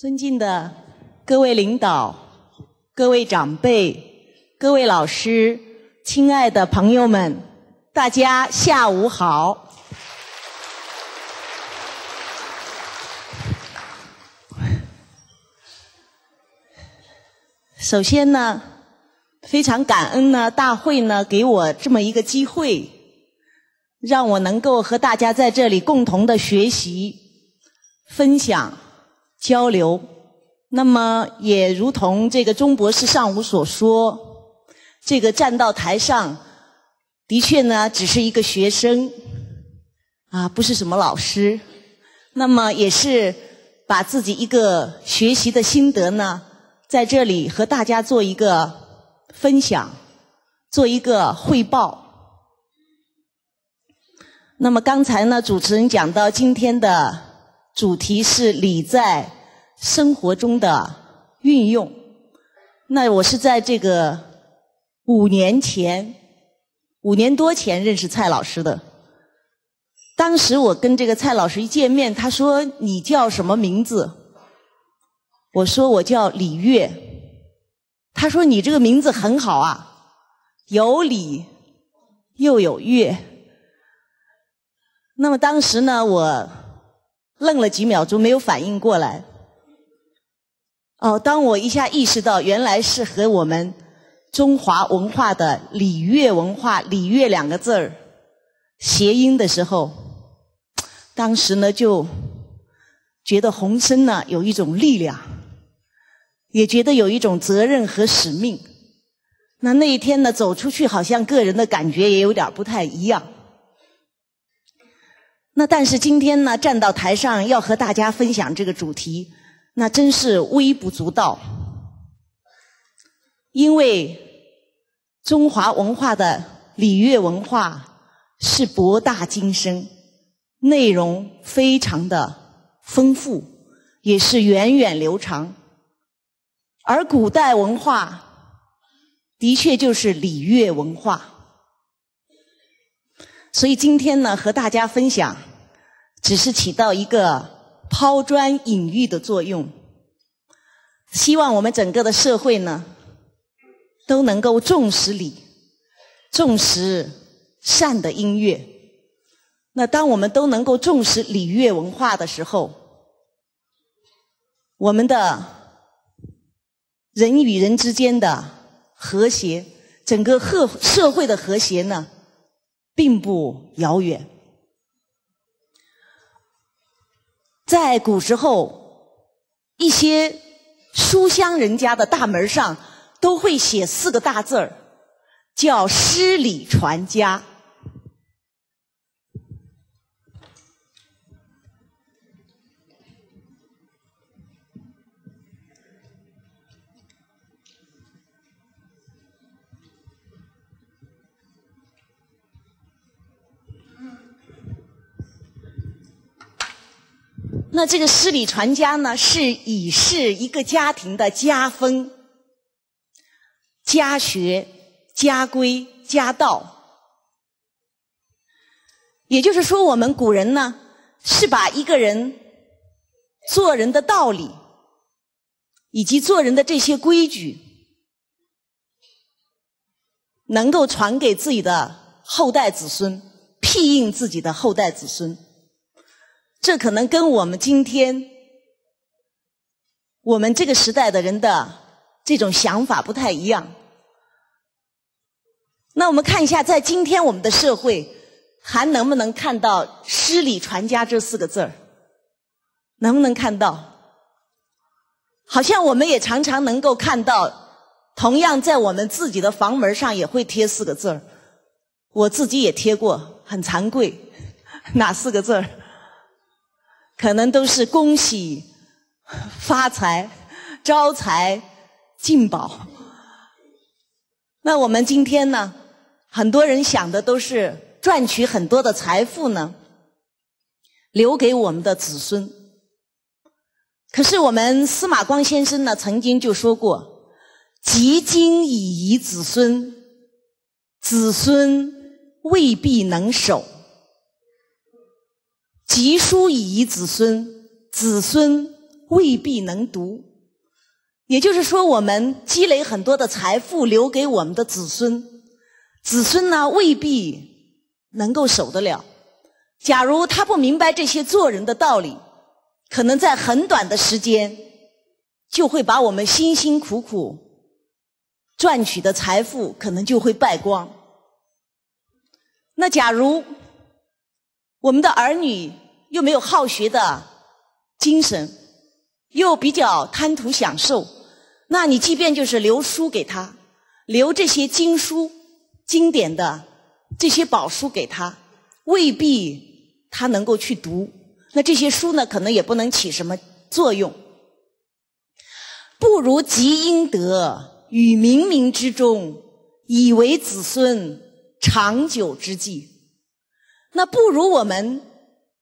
尊敬的各位领导、各位长辈、各位老师、亲爱的朋友们，大家下午好。首先呢，非常感恩呢，大会呢给我这么一个机会，让我能够和大家在这里共同的学习、分享。交流，那么也如同这个钟博士上午所说，这个站到台上，的确呢只是一个学生，啊不是什么老师，那么也是把自己一个学习的心得呢，在这里和大家做一个分享，做一个汇报。那么刚才呢，主持人讲到今天的。主题是礼在生活中的运用。那我是在这个五年前，五年多前认识蔡老师的。当时我跟这个蔡老师一见面，他说：“你叫什么名字？”我说：“我叫李月。”他说：“你这个名字很好啊，有礼又有乐。”那么当时呢，我。愣了几秒钟，没有反应过来。哦，当我一下意识到原来是和我们中华文化的礼乐文化“礼乐”两个字儿谐音的时候，当时呢就觉得浑身呢有一种力量，也觉得有一种责任和使命。那那一天呢走出去，好像个人的感觉也有点不太一样。那但是今天呢，站到台上要和大家分享这个主题，那真是微不足道。因为中华文化的礼乐文化是博大精深，内容非常的丰富，也是源远流长。而古代文化的确就是礼乐文化。所以今天呢，和大家分享，只是起到一个抛砖引玉的作用。希望我们整个的社会呢，都能够重视礼，重视善的音乐。那当我们都能够重视礼乐文化的时候，我们的人与人之间的和谐，整个社社会的和谐呢？并不遥远。在古时候，一些书香人家的大门上都会写四个大字儿，叫“诗礼传家”。那这个诗礼传家呢，是以是一个家庭的家风、家学、家规、家道。也就是说，我们古人呢，是把一个人做人的道理，以及做人的这些规矩，能够传给自己的后代子孙，庇应自己的后代子孙。这可能跟我们今天我们这个时代的人的这种想法不太一样。那我们看一下，在今天我们的社会，还能不能看到“诗礼传家”这四个字儿？能不能看到？好像我们也常常能够看到，同样在我们自己的房门上也会贴四个字儿。我自己也贴过，很惭愧，哪四个字儿？可能都是恭喜、发财、招财进宝。那我们今天呢？很多人想的都是赚取很多的财富呢，留给我们的子孙。可是我们司马光先生呢，曾经就说过：“积金以遗子孙，子孙未必能守。”集书以遗子孙，子孙未必能读。也就是说，我们积累很多的财富留给我们的子孙，子孙呢未必能够守得了。假如他不明白这些做人的道理，可能在很短的时间就会把我们辛辛苦苦赚取的财富可能就会败光。那假如我们的儿女又没有好学的精神，又比较贪图享受。那你即便就是留书给他，留这些经书、经典的这些宝书给他，未必他能够去读。那这些书呢，可能也不能起什么作用。不如积阴德于冥冥之中，以为子孙长久之计。那不如我们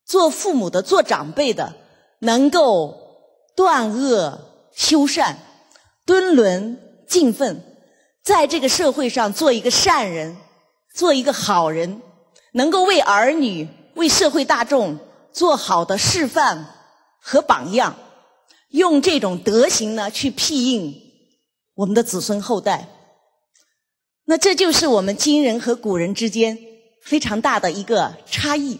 做父母的、做长辈的，能够断恶修善。敦伦敬奋，在这个社会上做一个善人，做一个好人，能够为儿女、为社会大众做好的示范和榜样，用这种德行呢去庇应我们的子孙后代。那这就是我们今人和古人之间非常大的一个差异。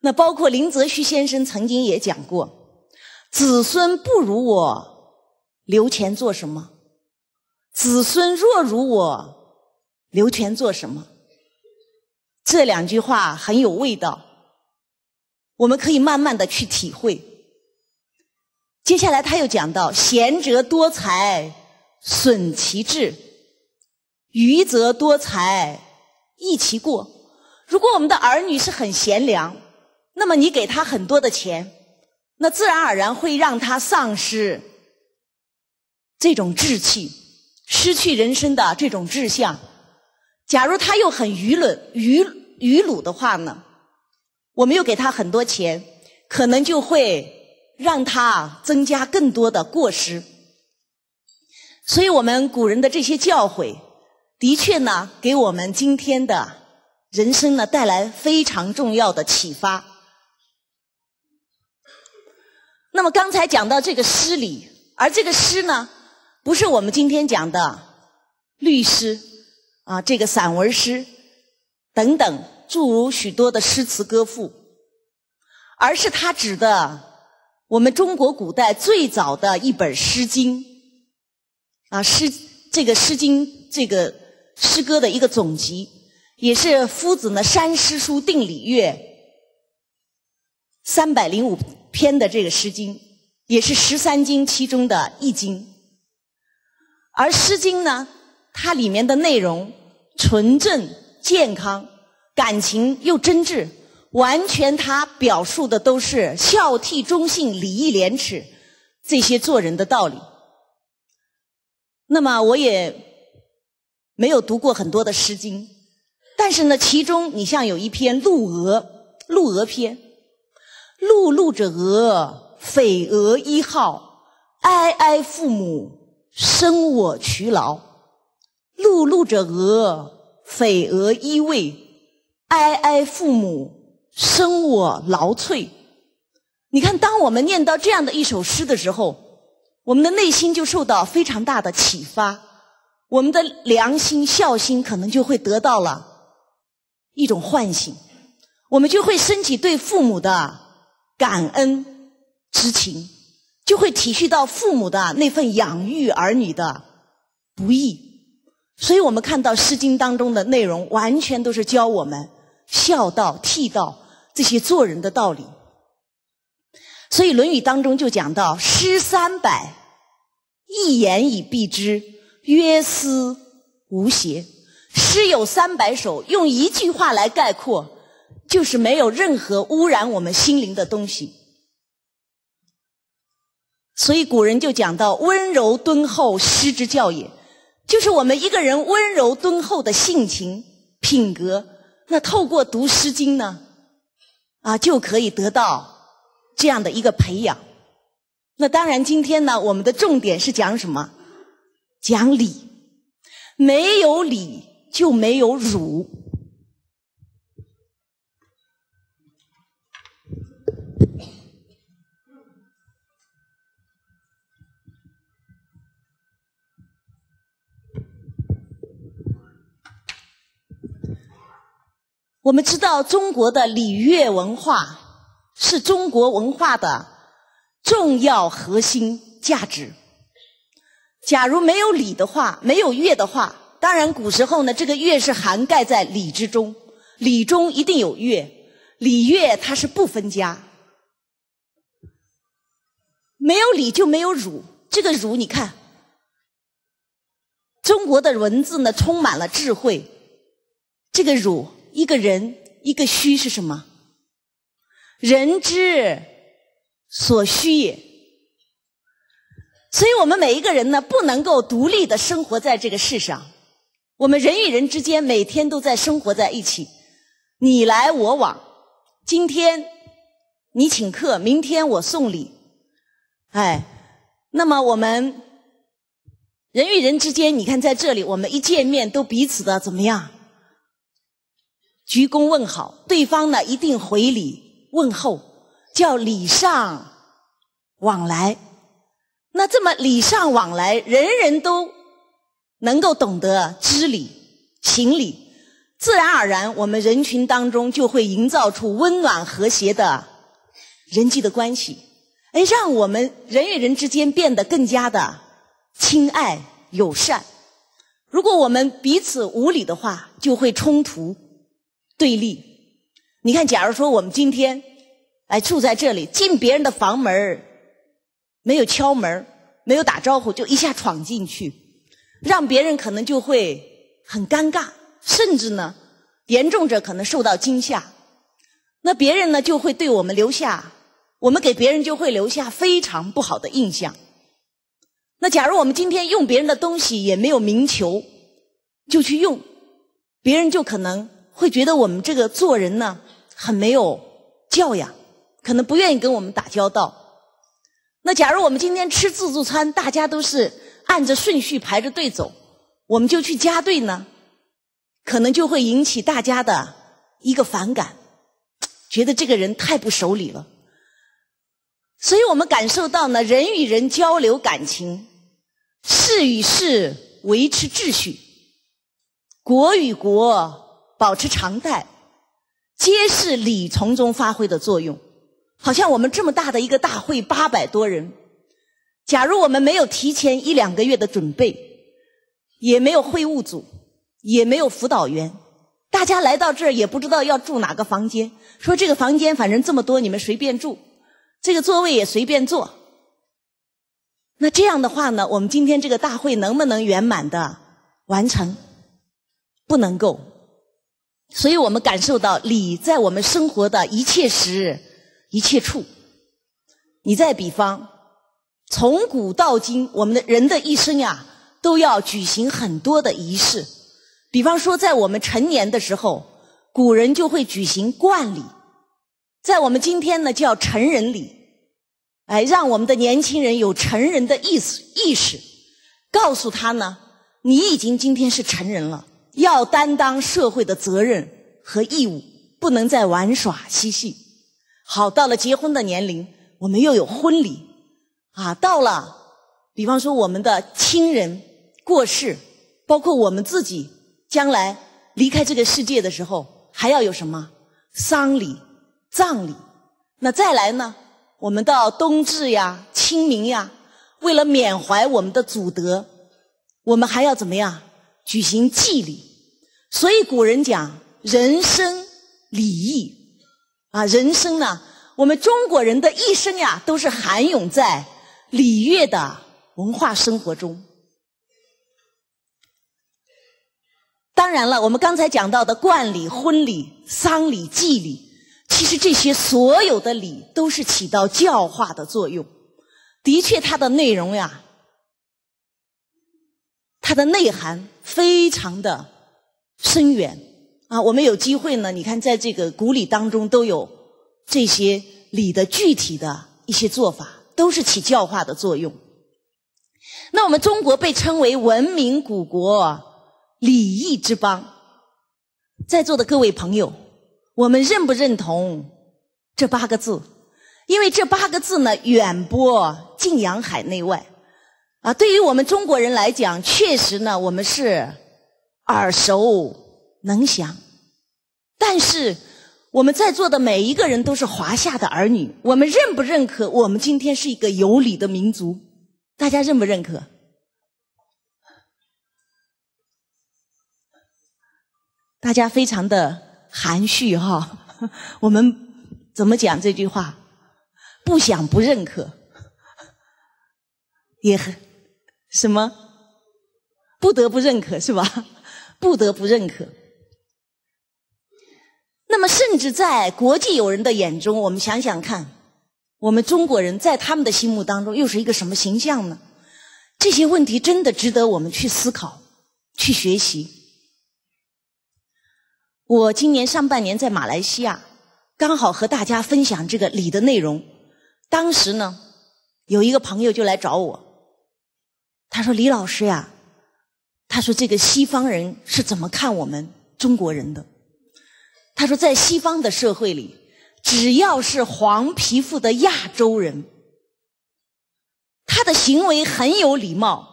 那包括林则徐先生曾经也讲过：“子孙不如我。”留钱做什么？子孙若如我，留钱做什么？这两句话很有味道，我们可以慢慢的去体会。接下来他又讲到：贤则多财，损其志；愚则多财，一起过。如果我们的儿女是很贤良，那么你给他很多的钱，那自然而然会让他丧失。这种志气，失去人生的这种志向。假如他又很愚钝、愚愚鲁的话呢？我们又给他很多钱，可能就会让他增加更多的过失。所以我们古人的这些教诲，的确呢，给我们今天的人生呢带来非常重要的启发。那么刚才讲到这个诗礼，而这个诗呢？不是我们今天讲的律诗啊，这个散文诗等等，诸如许多的诗词歌赋，而是它指的我们中国古代最早的一本《诗经》啊，诗这个《诗经》这个诗歌的一个总集，也是夫子呢山诗书定礼乐三百零五篇的这个《诗经》，也是十三经其中的一经。而《诗经》呢，它里面的内容纯正、健康，感情又真挚，完全它表述的都是孝悌忠信、礼义廉耻这些做人的道理。那么我也没有读过很多的《诗经》，但是呢，其中你像有一篇《鹿鹅》，《鹿鹅篇》，鹿鹿者鹅，匪鹅一号，哀哀父母。生我劬劳，碌碌者鹅，匪鹅依偎，哀哀父母，生我劳瘁。你看，当我们念到这样的一首诗的时候，我们的内心就受到非常大的启发，我们的良心、孝心可能就会得到了一种唤醒，我们就会升起对父母的感恩之情。就会体恤到父母的那份养育儿女的不易，所以我们看到《诗经》当中的内容，完全都是教我们孝道、悌道这些做人的道理。所以《论语》当中就讲到：“诗三百，一言以蔽之，曰思无邪。”诗有三百首，用一句话来概括，就是没有任何污染我们心灵的东西。所以古人就讲到温柔敦厚，师之教也，就是我们一个人温柔敦厚的性情品格，那透过读《诗经》呢，啊，就可以得到这样的一个培养。那当然，今天呢，我们的重点是讲什么？讲理没有理就没有儒我们知道中国的礼乐文化是中国文化的重要核心价值。假如没有礼的话，没有乐的话，当然古时候呢，这个乐是涵盖在礼之中，礼中一定有乐，礼乐它是不分家。没有礼就没有儒，这个儒你看，中国的文字呢充满了智慧。这个儒，一个人，一个虚是什么？人之所需也。所以我们每一个人呢，不能够独立的生活在这个世上。我们人与人之间每天都在生活在一起，你来我往。今天你请客，明天我送礼。哎，那么我们人与人之间，你看在这里，我们一见面都彼此的怎么样？鞠躬问好，对方呢一定回礼问候，叫礼尚往来。那这么礼尚往来，人人都能够懂得知礼行礼，自然而然，我们人群当中就会营造出温暖和谐的人际的关系。哎，让我们人与人之间变得更加的亲爱友善。如果我们彼此无礼的话，就会冲突对立。你看，假如说我们今天哎住在这里，进别人的房门没有敲门没有打招呼，就一下闯进去，让别人可能就会很尴尬，甚至呢，严重者可能受到惊吓。那别人呢，就会对我们留下。我们给别人就会留下非常不好的印象。那假如我们今天用别人的东西也没有明求，就去用，别人就可能会觉得我们这个做人呢很没有教养，可能不愿意跟我们打交道。那假如我们今天吃自助餐，大家都是按着顺序排着队走，我们就去加队呢，可能就会引起大家的一个反感，觉得这个人太不守礼了。所以我们感受到呢，人与人交流感情，事与事维持秩序，国与国保持常态，皆是礼从中发挥的作用。好像我们这么大的一个大会，八百多人，假如我们没有提前一两个月的准备，也没有会务组，也没有辅导员，大家来到这儿也不知道要住哪个房间，说这个房间反正这么多，你们随便住。这个座位也随便坐，那这样的话呢，我们今天这个大会能不能圆满的完成？不能够。所以我们感受到礼在我们生活的一切时日、一切处。你再比方，从古到今，我们的人的一生呀，都要举行很多的仪式。比方说，在我们成年的时候，古人就会举行冠礼。在我们今天呢，叫成人礼，哎，让我们的年轻人有成人的意识意识，告诉他呢，你已经今天是成人了，要担当社会的责任和义务，不能再玩耍嬉戏。好，到了结婚的年龄，我们又有婚礼啊，到了，比方说我们的亲人过世，包括我们自己将来离开这个世界的时候，还要有什么丧礼？葬礼，那再来呢？我们到冬至呀、清明呀，为了缅怀我们的祖德，我们还要怎么样举行祭礼？所以古人讲人生礼义啊，人生呢，我们中国人的一生呀，都是涵涌在礼乐的文化生活中。当然了，我们刚才讲到的冠礼、婚礼、丧礼、祭礼。其实这些所有的礼都是起到教化的作用。的确，它的内容呀，它的内涵非常的深远啊。我们有机会呢，你看在这个古礼当中都有这些礼的具体的一些做法，都是起教化的作用。那我们中国被称为文明古国、礼义之邦，在座的各位朋友。我们认不认同这八个字？因为这八个字呢，远播晋阳海内外啊。对于我们中国人来讲，确实呢，我们是耳熟能详。但是我们在座的每一个人都是华夏的儿女，我们认不认可我们今天是一个有理的民族？大家认不认可？大家非常的含蓄哈，我们怎么讲这句话？不想不认可，也很什么？不得不认可是吧？不得不认可。那么，甚至在国际友人的眼中，我们想想看，我们中国人在他们的心目当中又是一个什么形象呢？这些问题真的值得我们去思考、去学习。我今年上半年在马来西亚，刚好和大家分享这个礼的内容。当时呢，有一个朋友就来找我，他说：“李老师呀，他说这个西方人是怎么看我们中国人的？他说在西方的社会里，只要是黄皮肤的亚洲人，他的行为很有礼貌，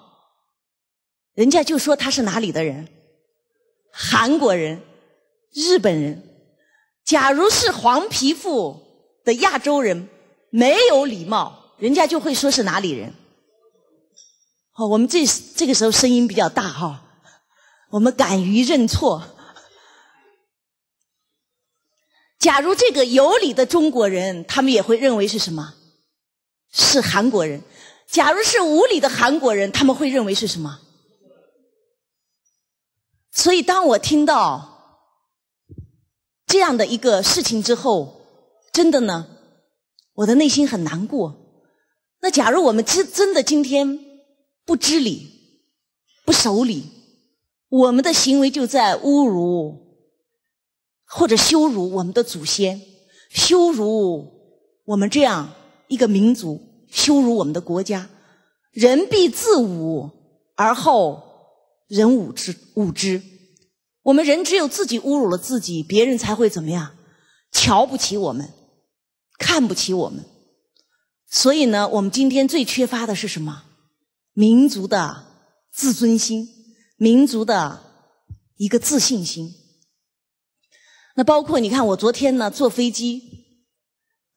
人家就说他是哪里的人，韩国人。”日本人，假如是黄皮肤的亚洲人，没有礼貌，人家就会说是哪里人。好，我们这这个时候声音比较大哈，我们敢于认错。假如这个有理的中国人，他们也会认为是什么？是韩国人。假如是无理的韩国人，他们会认为是什么？所以，当我听到。这样的一个事情之后，真的呢，我的内心很难过。那假如我们真真的今天不知理、不守礼，我们的行为就在侮辱或者羞辱我们的祖先，羞辱我们这样一个民族，羞辱我们的国家。人必自侮，而后人侮之，侮之。我们人只有自己侮辱了自己，别人才会怎么样？瞧不起我们，看不起我们。所以呢，我们今天最缺乏的是什么？民族的自尊心，民族的一个自信心。那包括你看，我昨天呢坐飞机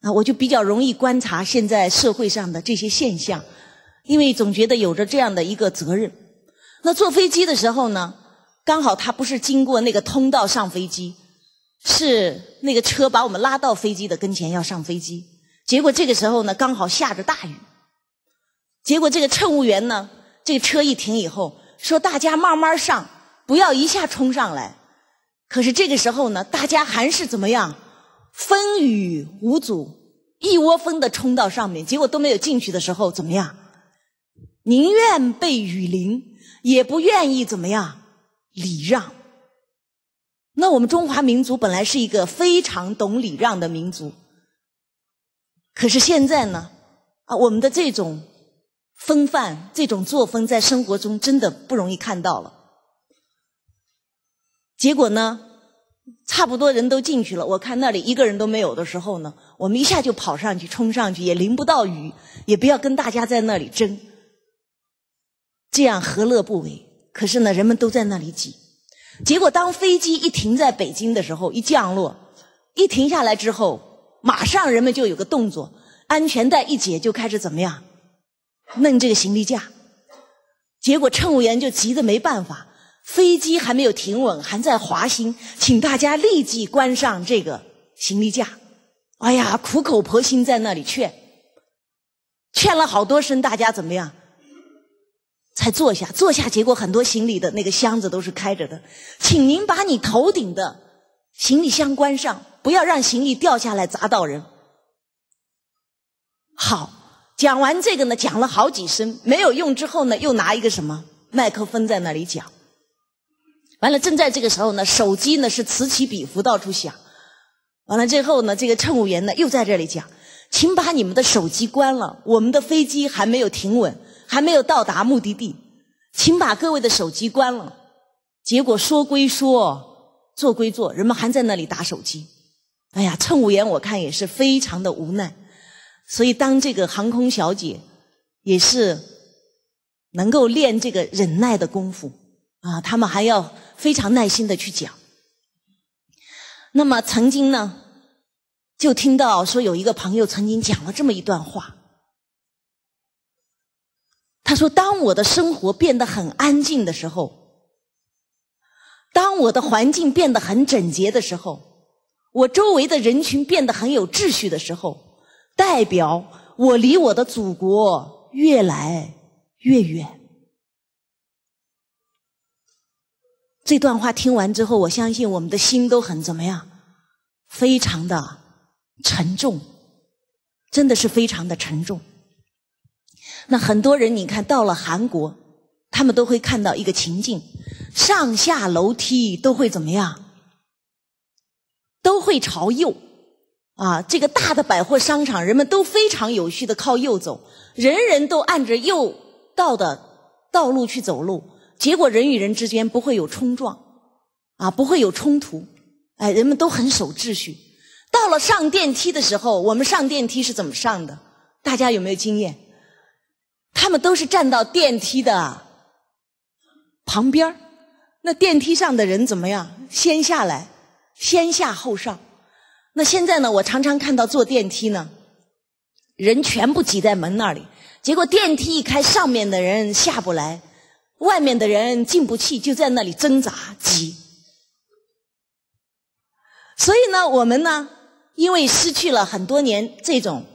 啊，我就比较容易观察现在社会上的这些现象，因为总觉得有着这样的一个责任。那坐飞机的时候呢？刚好他不是经过那个通道上飞机，是那个车把我们拉到飞机的跟前要上飞机。结果这个时候呢，刚好下着大雨。结果这个乘务员呢，这个车一停以后，说大家慢慢上，不要一下冲上来。可是这个时候呢，大家还是怎么样？风雨无阻，一窝蜂的冲到上面。结果都没有进去的时候怎么样？宁愿被雨淋，也不愿意怎么样？礼让，那我们中华民族本来是一个非常懂礼让的民族，可是现在呢，啊，我们的这种风范、这种作风，在生活中真的不容易看到了。结果呢，差不多人都进去了，我看那里一个人都没有的时候呢，我们一下就跑上去，冲上去，也淋不到雨，也不要跟大家在那里争，这样何乐不为？可是呢，人们都在那里挤，结果当飞机一停在北京的时候，一降落，一停下来之后，马上人们就有个动作，安全带一解就开始怎么样，弄这个行李架，结果乘务员就急得没办法，飞机还没有停稳，还在滑行，请大家立即关上这个行李架。哎呀，苦口婆心在那里劝，劝了好多声，大家怎么样？才坐下，坐下，结果很多行李的那个箱子都是开着的，请您把你头顶的行李箱关上，不要让行李掉下来砸到人。好，讲完这个呢，讲了好几声没有用之后呢，又拿一个什么麦克风在那里讲。完了，正在这个时候呢，手机呢是此起彼伏到处响。完了之后呢，这个乘务员呢又在这里讲，请把你们的手机关了，我们的飞机还没有停稳。还没有到达目的地，请把各位的手机关了。结果说归说，做归做，人们还在那里打手机。哎呀，乘务员我看也是非常的无奈。所以当这个航空小姐也是能够练这个忍耐的功夫啊，他们还要非常耐心的去讲。那么曾经呢，就听到说有一个朋友曾经讲了这么一段话。他说：“当我的生活变得很安静的时候，当我的环境变得很整洁的时候，我周围的人群变得很有秩序的时候，代表我离我的祖国越来越远。”这段话听完之后，我相信我们的心都很怎么样？非常的沉重，真的是非常的沉重。那很多人，你看到了韩国，他们都会看到一个情境：上下楼梯都会怎么样？都会朝右。啊，这个大的百货商场，人们都非常有序的靠右走，人人都按着右道的道路去走路，结果人与人之间不会有冲撞，啊，不会有冲突，哎，人们都很守秩序。到了上电梯的时候，我们上电梯是怎么上的？大家有没有经验？他们都是站到电梯的旁边那电梯上的人怎么样？先下来，先下后上。那现在呢？我常常看到坐电梯呢，人全部挤在门那里，结果电梯一开，上面的人下不来，外面的人进不去，就在那里挣扎挤。所以呢，我们呢，因为失去了很多年这种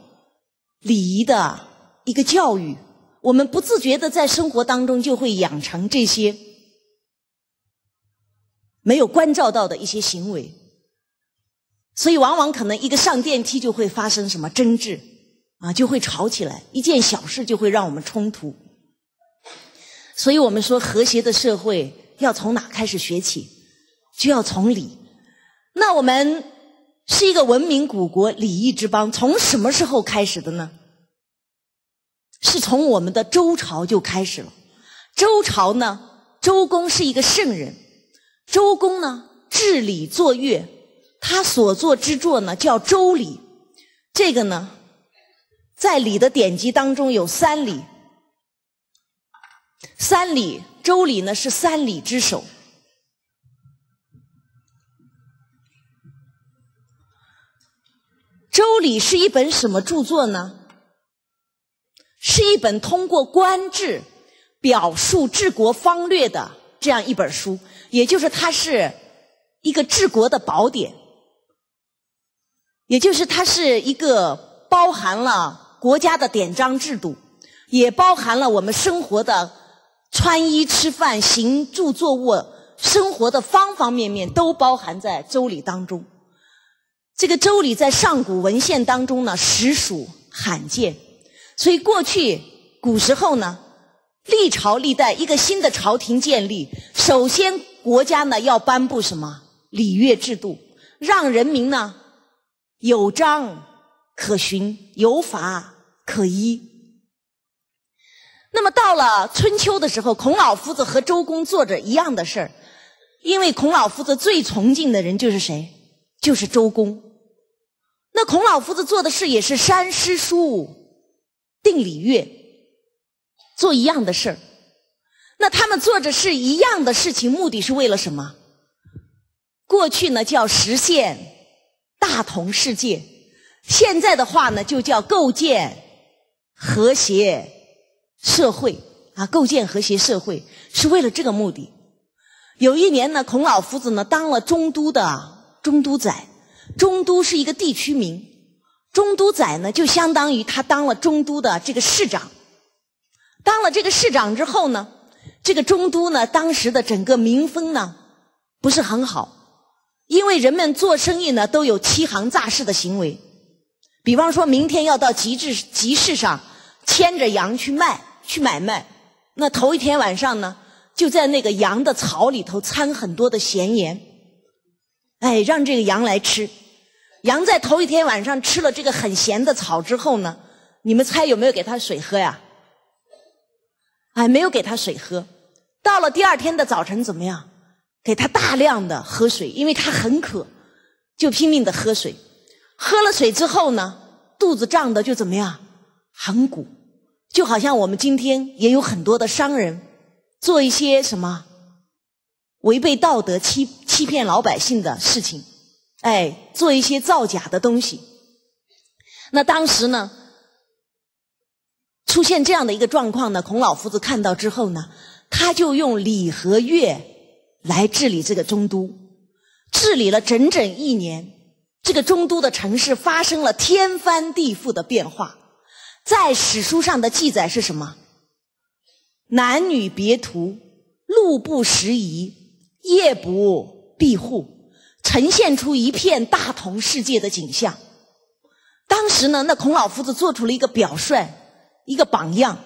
礼仪的一个教育。我们不自觉的在生活当中就会养成这些没有关照到的一些行为，所以往往可能一个上电梯就会发生什么争执啊，就会吵起来，一件小事就会让我们冲突。所以我们说和谐的社会要从哪开始学起？就要从礼。那我们是一个文明古国、礼仪之邦，从什么时候开始的呢？是从我们的周朝就开始了。周朝呢，周公是一个圣人。周公呢，治礼作乐，他所作之作呢叫《周礼》。这个呢，在礼的典籍当中有三礼。三礼，《周礼》呢是三礼之首。《周礼》是一本什么著作呢？是一本通过官制表述治国方略的这样一本书，也就是它是一个治国的宝典，也就是它是一个包含了国家的典章制度，也包含了我们生活的穿衣、吃饭、行住坐卧生活的方方面面都包含在《周礼》当中。这个《周礼》在上古文献当中呢，实属罕见。所以过去古时候呢，历朝历代一个新的朝廷建立，首先国家呢要颁布什么礼乐制度，让人民呢有章可循，有法可依。那么到了春秋的时候，孔老夫子和周公做着一样的事儿，因为孔老夫子最崇敬的人就是谁？就是周公。那孔老夫子做的事也是山诗书。定礼乐，做一样的事儿，那他们做着是一样的事情，目的是为了什么？过去呢叫实现大同世界，现在的话呢就叫构建和谐社会啊，构建和谐社会是为了这个目的。有一年呢，孔老夫子呢当了中都的中都宰，中都是一个地区名。中都宰呢，就相当于他当了中都的这个市长。当了这个市长之后呢，这个中都呢，当时的整个民风呢不是很好，因为人们做生意呢都有欺行诈市的行为。比方说明天要到集市集市上牵着羊去卖去买卖，那头一天晚上呢，就在那个羊的草里头掺很多的咸盐，哎，让这个羊来吃。羊在头一天晚上吃了这个很咸的草之后呢，你们猜有没有给它水喝呀？哎，没有给它水喝。到了第二天的早晨怎么样？给它大量的喝水，因为它很渴，就拼命的喝水。喝了水之后呢，肚子胀的就怎么样？很鼓，就好像我们今天也有很多的商人做一些什么违背道德、欺欺骗老百姓的事情。哎，做一些造假的东西。那当时呢，出现这样的一个状况呢，孔老夫子看到之后呢，他就用礼和乐来治理这个中都，治理了整整一年，这个中都的城市发生了天翻地覆的变化。在史书上的记载是什么？男女别途，路不拾遗，夜不闭户，呈现出一片大同世界的景象。当时呢，那孔老夫子做出了一个表率，一个榜样，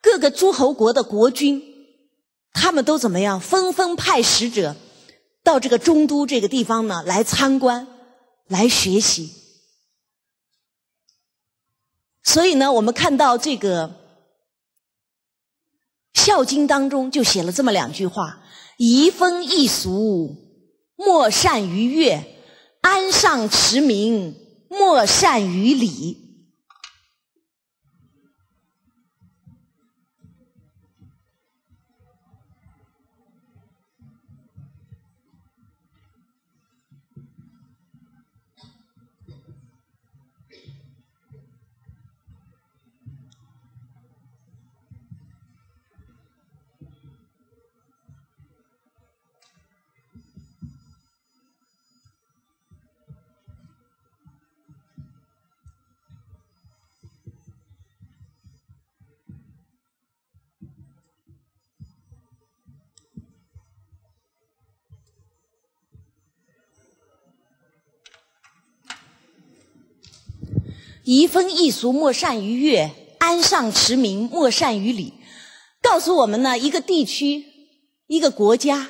各个诸侯国的国君，他们都怎么样？纷纷派使者到这个中都这个地方呢，来参观，来学习。所以呢，我们看到这个《孝经》当中就写了这么两句话：“移风易俗，莫善于乐；安上持名，莫善于礼。”移风易俗，莫善于乐；安上驰名，莫善于礼。告诉我们呢，一个地区、一个国家、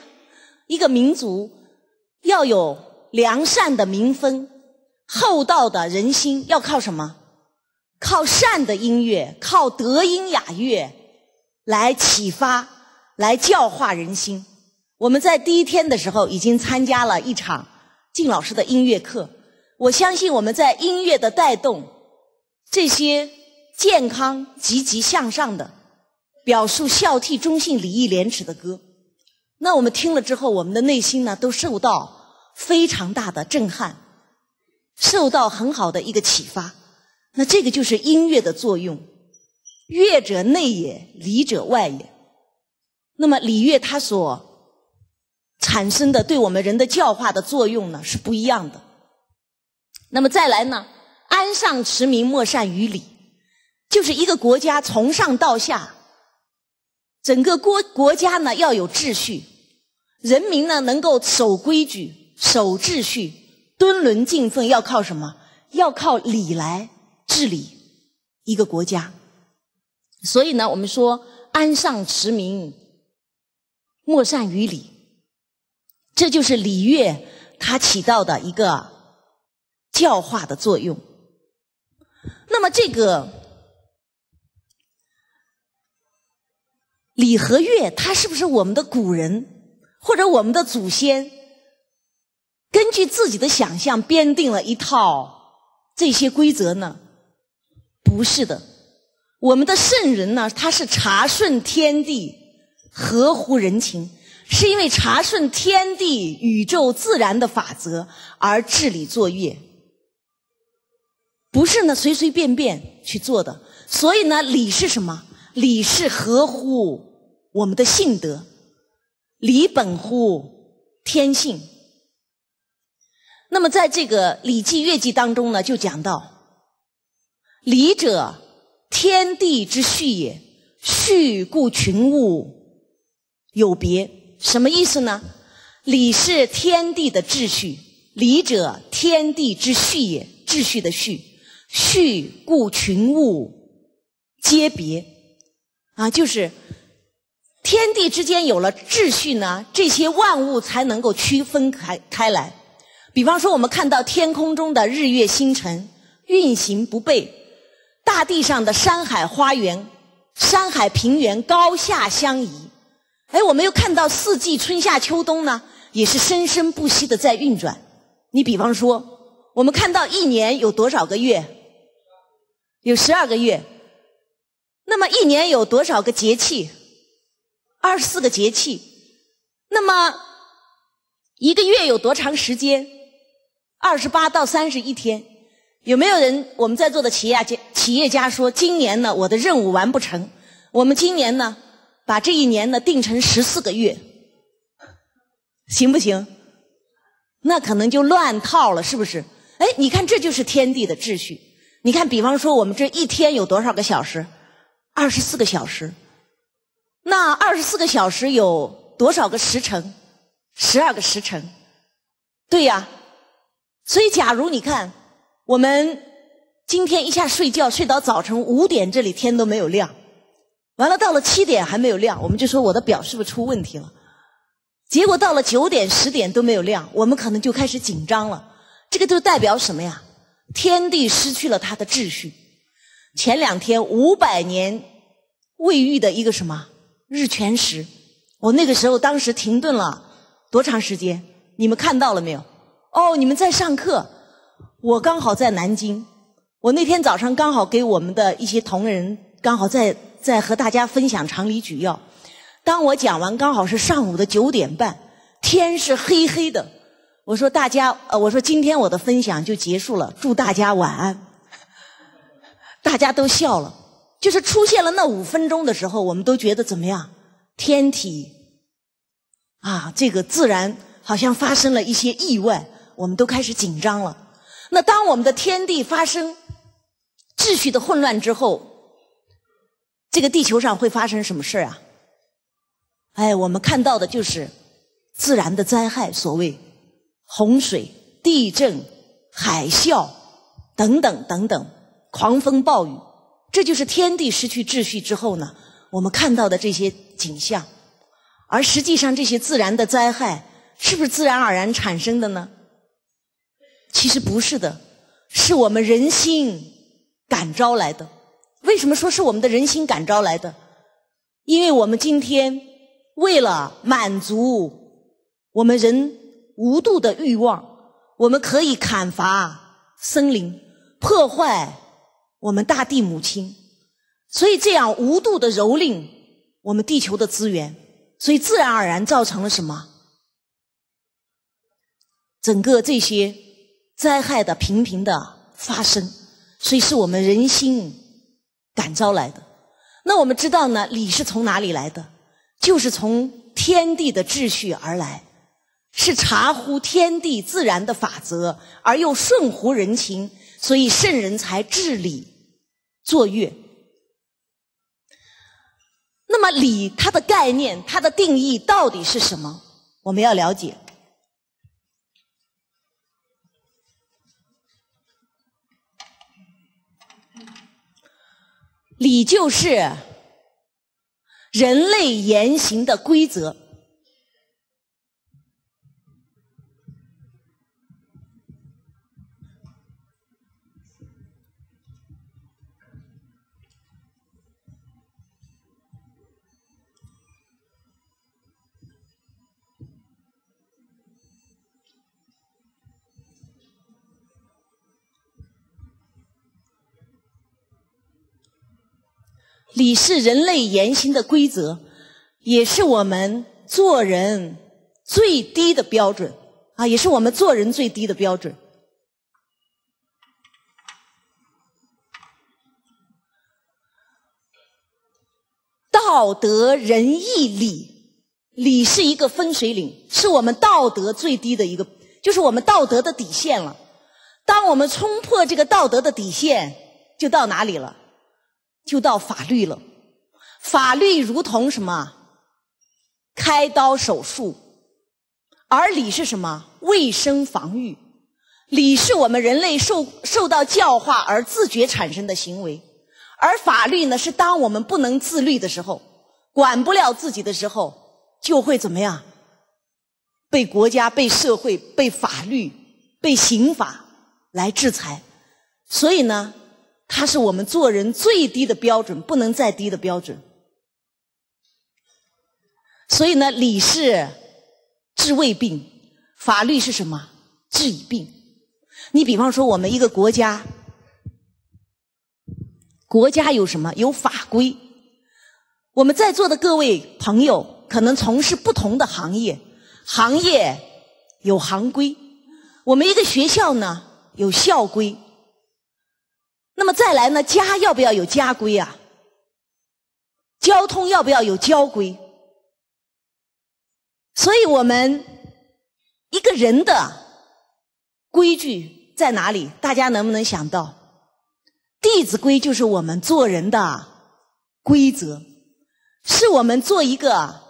一个民族，要有良善的民风、厚道的人心，要靠什么？靠善的音乐，靠德音雅乐来启发、来教化人心。我们在第一天的时候已经参加了一场靳老师的音乐课，我相信我们在音乐的带动。这些健康、积极向上的、表述孝悌忠信、礼义廉耻的歌，那我们听了之后，我们的内心呢都受到非常大的震撼，受到很好的一个启发。那这个就是音乐的作用，乐者内也，礼者外也。那么礼乐它所产生的对我们人的教化的作用呢是不一样的。那么再来呢？安上持名，莫善于礼，就是一个国家从上到下，整个国国家呢要有秩序，人民呢能够守规矩、守秩序、敦伦敬奉，要靠什么？要靠礼来治理一个国家。所以呢，我们说安上持名，莫善于礼，这就是礼乐它起到的一个教化的作用。那么这个礼和乐，它是不是我们的古人或者我们的祖先根据自己的想象编定了一套这些规则呢？不是的，我们的圣人呢，他是查顺天地，合乎人情，是因为查顺天地宇宙自然的法则而治理作乐。不是呢，随随便便去做的。所以呢，礼是什么？礼是合乎我们的性德，礼本乎天性。那么，在这个《礼记乐记》当中呢，就讲到：礼者，天地之序也。序故群物有别。什么意思呢？礼是天地的秩序，礼者，天地之序也，秩序的序。序故群物皆别，啊，就是天地之间有了秩序呢，这些万物才能够区分开开来。比方说，我们看到天空中的日月星辰运行不悖，大地上的山海花园、山海平原高下相宜。哎，我们又看到四季春夏秋冬呢，也是生生不息的在运转。你比方说，我们看到一年有多少个月？有十二个月，那么一年有多少个节气？二十四个节气。那么一个月有多长时间？二十八到三十一天。有没有人？我们在座的企业家企业家说，今年呢，我的任务完不成。我们今年呢，把这一年呢定成十四个月，行不行？那可能就乱套了，是不是？哎，你看，这就是天地的秩序。你看，比方说，我们这一天有多少个小时？二十四个小时。那二十四个小时有多少个时辰？十二个时辰。对呀。所以，假如你看。我们今天一下睡觉睡到早晨五点，这里天都没有亮，完了到了七点还没有亮，我们就说我的表是不是出问题了？结果到了九点十点都没有亮，我们可能就开始紧张了。这个就代表什么呀？天地失去了它的秩序。前两天五百年未遇的一个什么日全食，我那个时候当时停顿了多长时间？你们看到了没有？哦，你们在上课。我刚好在南京，我那天早上刚好给我们的一些同仁，刚好在在和大家分享常理举要。当我讲完，刚好是上午的九点半，天是黑黑的。我说大家，呃，我说今天我的分享就结束了，祝大家晚安。大家都笑了，就是出现了那五分钟的时候，我们都觉得怎么样？天体啊，这个自然好像发生了一些意外，我们都开始紧张了。那当我们的天地发生秩序的混乱之后，这个地球上会发生什么事啊？哎，我们看到的就是自然的灾害，所谓洪水、地震、海啸等等等等，狂风暴雨，这就是天地失去秩序之后呢，我们看到的这些景象。而实际上，这些自然的灾害是不是自然而然产生的呢？其实不是的，是我们人心感召来的。为什么说是我们的人心感召来的？因为我们今天为了满足我们人无度的欲望，我们可以砍伐森林，破坏我们大地母亲，所以这样无度的蹂躏我们地球的资源，所以自然而然造成了什么？整个这些。灾害的频频的发生，所以是我们人心感召来的。那我们知道呢，理是从哪里来的？就是从天地的秩序而来，是察乎天地自然的法则，而又顺乎人情，所以圣人才治理作乐。那么理它的概念，它的定义到底是什么？我们要了解。礼就是人类言行的规则。礼是人类言行的规则，也是我们做人最低的标准啊，也是我们做人最低的标准。道德仁义礼，礼是一个分水岭，是我们道德最低的一个，就是我们道德的底线了。当我们冲破这个道德的底线，就到哪里了？就到法律了，法律如同什么？开刀手术，而礼是什么？卫生防御。礼是我们人类受受到教化而自觉产生的行为，而法律呢，是当我们不能自律的时候，管不了自己的时候，就会怎么样？被国家、被社会、被法律、被刑法来制裁。所以呢？它是我们做人最低的标准，不能再低的标准。所以呢，礼是治未病，法律是什么？治已病。你比方说，我们一个国家，国家有什么？有法规。我们在座的各位朋友，可能从事不同的行业，行业有行规。我们一个学校呢有校规，那么再来呢，家要不要有家规啊？交通要不要有交规？所以我们一个人的规矩在哪里？大家能不能想到？《弟子规》就是我们做人的规则，是我们做一个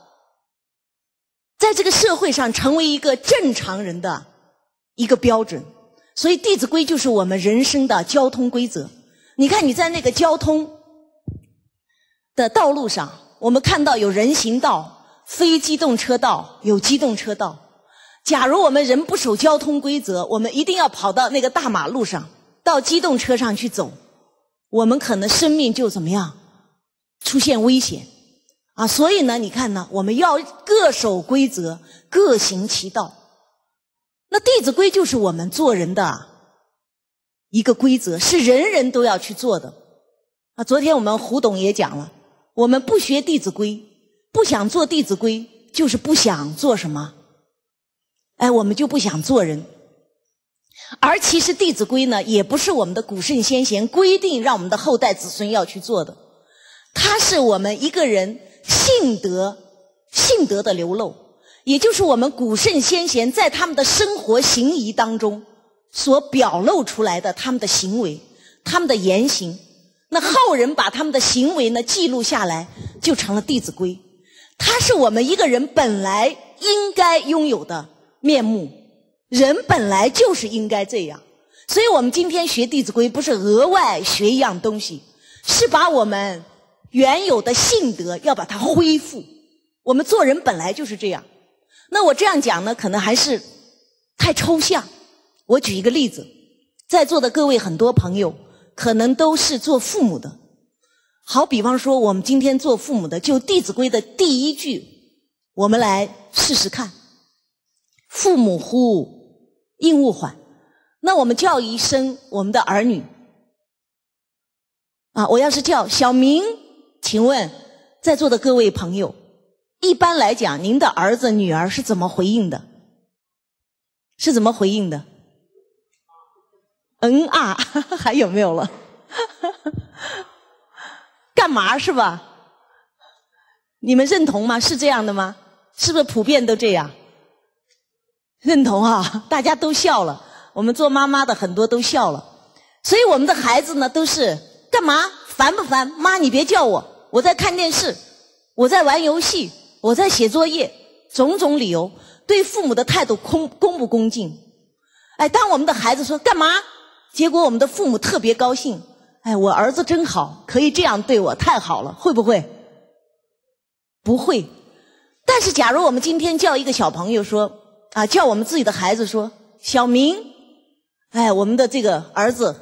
在这个社会上成为一个正常人的一个标准。所以，《弟子规》就是我们人生的交通规则。你看，你在那个交通的道路上，我们看到有人行道、非机动车道、有机动车道。假如我们人不守交通规则，我们一定要跑到那个大马路上，到机动车上去走。我们可能生命就怎么样出现危险啊！所以呢，你看呢，我们要各守规则，各行其道。那《弟子规》就是我们做人的一个规则，是人人都要去做的啊！昨天我们胡董也讲了，我们不学《弟子规》，不想做《弟子规》，就是不想做什么？哎，我们就不想做人。而其实《弟子规》呢，也不是我们的古圣先贤规定让我们的后代子孙要去做的，它是我们一个人性德性德的流露，也就是我们古圣先贤在他们的生活行仪当中所表露出来的他们的行为、他们的言行。那后人把他们的行为呢记录下来，就成了《弟子规》，它是我们一个人本来应该拥有的面目。人本来就是应该这样，所以我们今天学《弟子规》不是额外学一样东西，是把我们原有的性德要把它恢复。我们做人本来就是这样。那我这样讲呢，可能还是太抽象。我举一个例子，在座的各位很多朋友可能都是做父母的。好比方说，我们今天做父母的，就《弟子规》的第一句，我们来试试看：“父母呼。”应勿缓。那我们叫一声我们的儿女啊，我要是叫小明，请问在座的各位朋友，一般来讲，您的儿子女儿是怎么回应的？是怎么回应的？嗯啊，还有没有了？干嘛是吧？你们认同吗？是这样的吗？是不是普遍都这样？认同啊，大家都笑了。我们做妈妈的很多都笑了。所以我们的孩子呢，都是干嘛？烦不烦？妈，你别叫我，我在看电视，我在玩游戏，我在写作业，种种理由，对父母的态度恭恭不恭敬？哎，当我们的孩子说干嘛？结果我们的父母特别高兴。哎，我儿子真好，可以这样对我，太好了。会不会？不会。但是，假如我们今天叫一个小朋友说。啊，叫我们自己的孩子说：“小明，哎，我们的这个儿子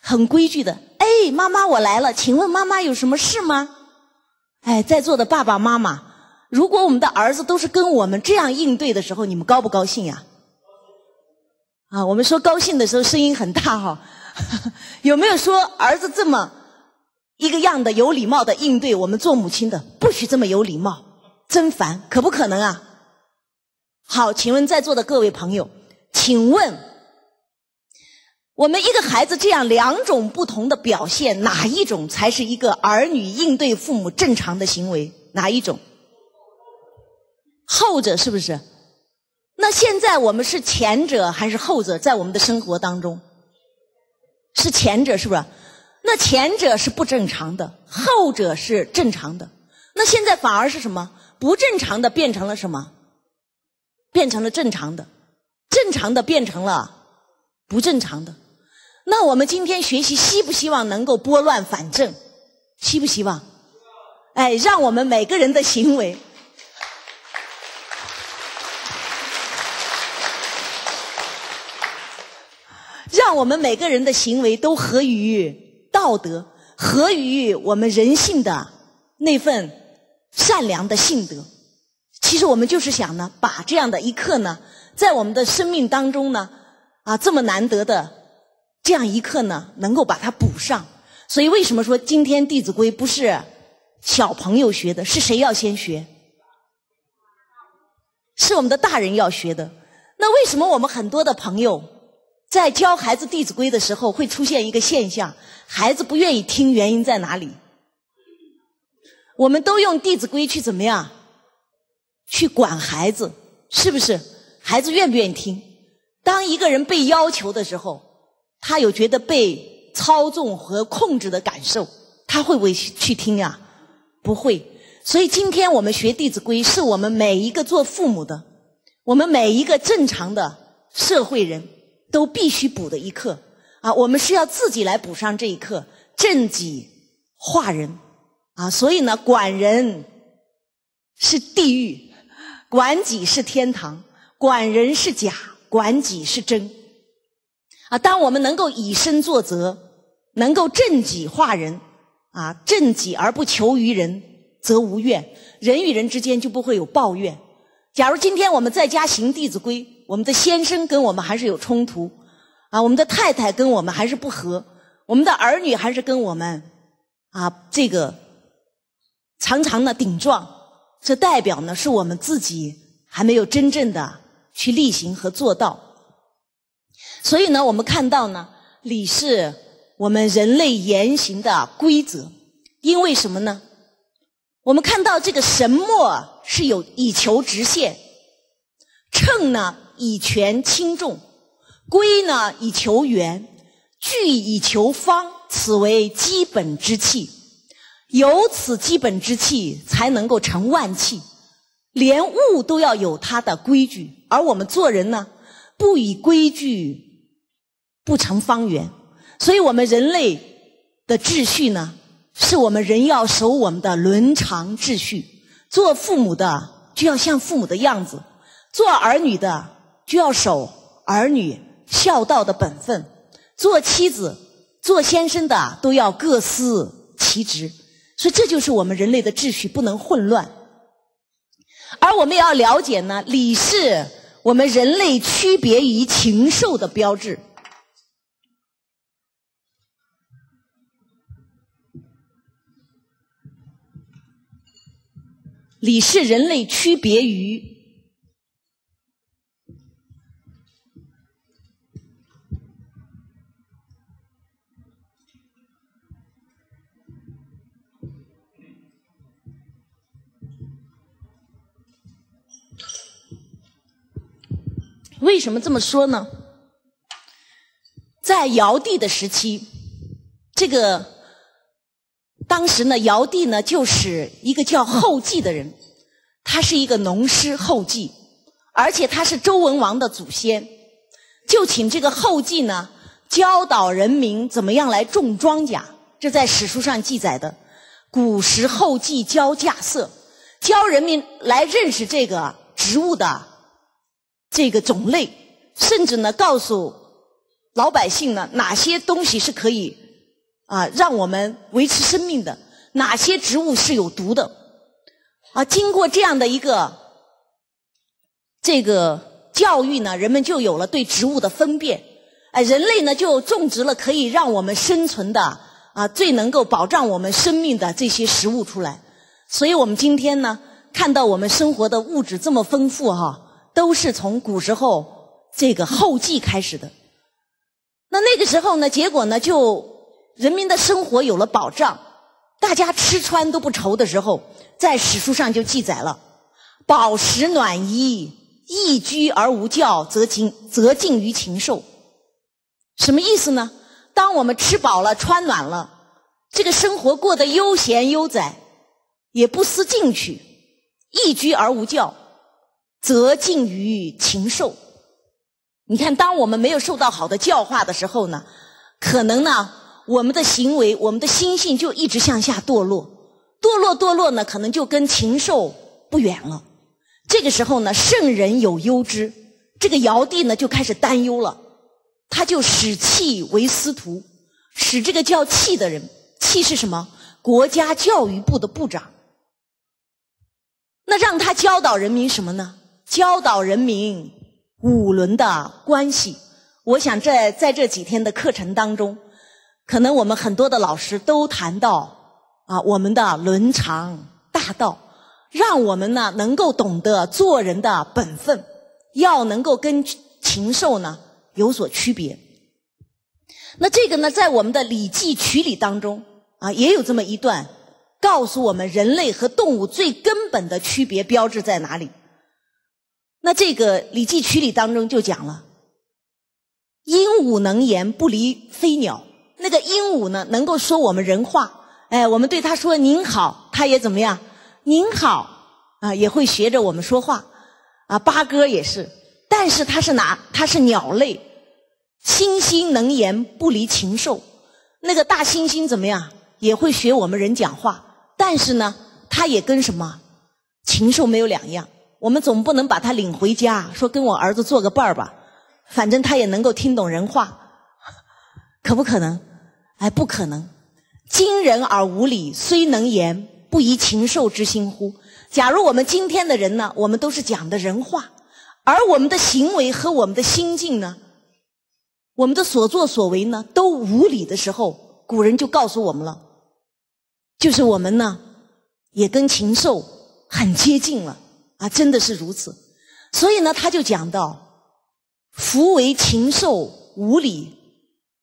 很规矩的。哎，妈妈，我来了，请问妈妈有什么事吗？哎，在座的爸爸妈妈，如果我们的儿子都是跟我们这样应对的时候，你们高不高兴呀？啊，我们说高兴的时候声音很大哈，有没有说儿子这么一个样的有礼貌的应对我们做母亲的？不许这么有礼貌，真烦，可不可能啊？”好，请问在座的各位朋友，请问我们一个孩子这样两种不同的表现，哪一种才是一个儿女应对父母正常的行为？哪一种？后者是不是？那现在我们是前者还是后者？在我们的生活当中，是前者是不是？那前者是不正常的，后者是正常的。那现在反而是什么？不正常的变成了什么？变成了正常的，正常的变成了不正常的。那我们今天学习，希不希望能够拨乱反正？希不希望？哎，让我们每个人的行为，让我们每个人的行为都合于道德，合于我们人性的那份善良的性德。其实我们就是想呢，把这样的一刻呢，在我们的生命当中呢，啊，这么难得的这样一刻呢，能够把它补上。所以为什么说今天《弟子规》不是小朋友学的？是谁要先学？是我们的大人要学的。那为什么我们很多的朋友在教孩子《弟子规》的时候会出现一个现象，孩子不愿意听，原因在哪里？我们都用《弟子规》去怎么样？去管孩子，是不是？孩子愿不愿意听？当一个人被要求的时候，他有觉得被操纵和控制的感受，他会不会去听呀？不会。所以今天我们学《弟子规》，是我们每一个做父母的，我们每一个正常的社会人都必须补的一课啊！我们是要自己来补上这一课，正己化人啊！所以呢，管人是地狱，管己是天堂；管人是假，管己是真。啊，当我们能够以身作则，能够正己化人啊，正己而不求于人。则无怨，人与人之间就不会有抱怨。假如今天我们在家行《弟子规》，我们的先生跟我们还是有冲突，啊，我们的太太跟我们还是不和，我们的儿女还是跟我们，啊，这个常常的顶撞，这代表呢是我们自己还没有真正的去例行和做到。所以呢，我们看到呢，礼是我们人类言行的规则，因为什么呢？我们看到这个神墨是有以求直线，秤呢以权轻重，规呢以求圆，矩以求方，此为基本之气。有此基本之气，才能够成万器。连物都要有它的规矩，而我们做人呢，不以规矩，不成方圆。所以我们人类的秩序呢？是我们人要守我们的伦常秩序，做父母的就要像父母的样子，做儿女的就要守儿女孝道的本分，做妻子、做先生的都要各司其职，所以这就是我们人类的秩序，不能混乱。而我们也要了解呢，礼是我们人类区别于禽兽的标志。礼是人类区别于为什么这么说呢？在尧帝的时期，这个。当时呢，尧帝呢就是一个叫后稷的人，他是一个农师后稷，而且他是周文王的祖先，就请这个后稷呢教导人民怎么样来种庄稼，这在史书上记载的。古时后稷教稼穑，教人民来认识这个植物的这个种类，甚至呢告诉老百姓呢哪些东西是可以。啊，让我们维持生命的哪些植物是有毒的？啊，经过这样的一个这个教育呢，人们就有了对植物的分辨。哎，人类呢就种植了可以让我们生存的啊，最能够保障我们生命的这些食物出来。所以我们今天呢，看到我们生活的物质这么丰富哈，都是从古时候这个后继开始的。那那个时候呢，结果呢就。人民的生活有了保障，大家吃穿都不愁的时候，在史书上就记载了：“饱食暖衣，逸居而无教，则尽则近于禽兽。”什么意思呢？当我们吃饱了、穿暖了，这个生活过得悠闲悠哉，也不思进取，逸居而无教，则近于禽兽。你看，当我们没有受到好的教化的时候呢，可能呢。我们的行为，我们的心性就一直向下堕落，堕落堕落呢，可能就跟禽兽不远了。这个时候呢，圣人有忧之，这个尧帝呢就开始担忧了，他就使契为司徒，使这个叫契的人，契是什么？国家教育部的部长。那让他教导人民什么呢？教导人民五伦的关系。我想在在这几天的课程当中。可能我们很多的老师都谈到啊，我们的伦常大道，让我们呢能够懂得做人的本分。要能够跟禽兽呢有所区别。那这个呢，在我们的《礼记曲礼》当中啊，也有这么一段，告诉我们人类和动物最根本的区别标志在哪里。那这个《礼记曲礼》当中就讲了，鹦鹉能言，不离飞鸟。那个鹦鹉呢，能够说我们人话，哎，我们对它说您好，它也怎么样？您好啊，也会学着我们说话。啊，八哥也是，但是它是哪？它是鸟类。猩猩能言，不离禽兽。那个大猩猩怎么样？也会学我们人讲话，但是呢，它也跟什么禽兽没有两样。我们总不能把它领回家，说跟我儿子做个伴儿吧，反正他也能够听懂人话，可不可能？哎，不可能。今人而无礼，虽能言，不以禽兽之心乎？假如我们今天的人呢，我们都是讲的人话，而我们的行为和我们的心境呢，我们的所作所为呢，都无礼的时候，古人就告诉我们了，就是我们呢，也跟禽兽很接近了啊，真的是如此。所以呢，他就讲到：“夫为禽兽无礼，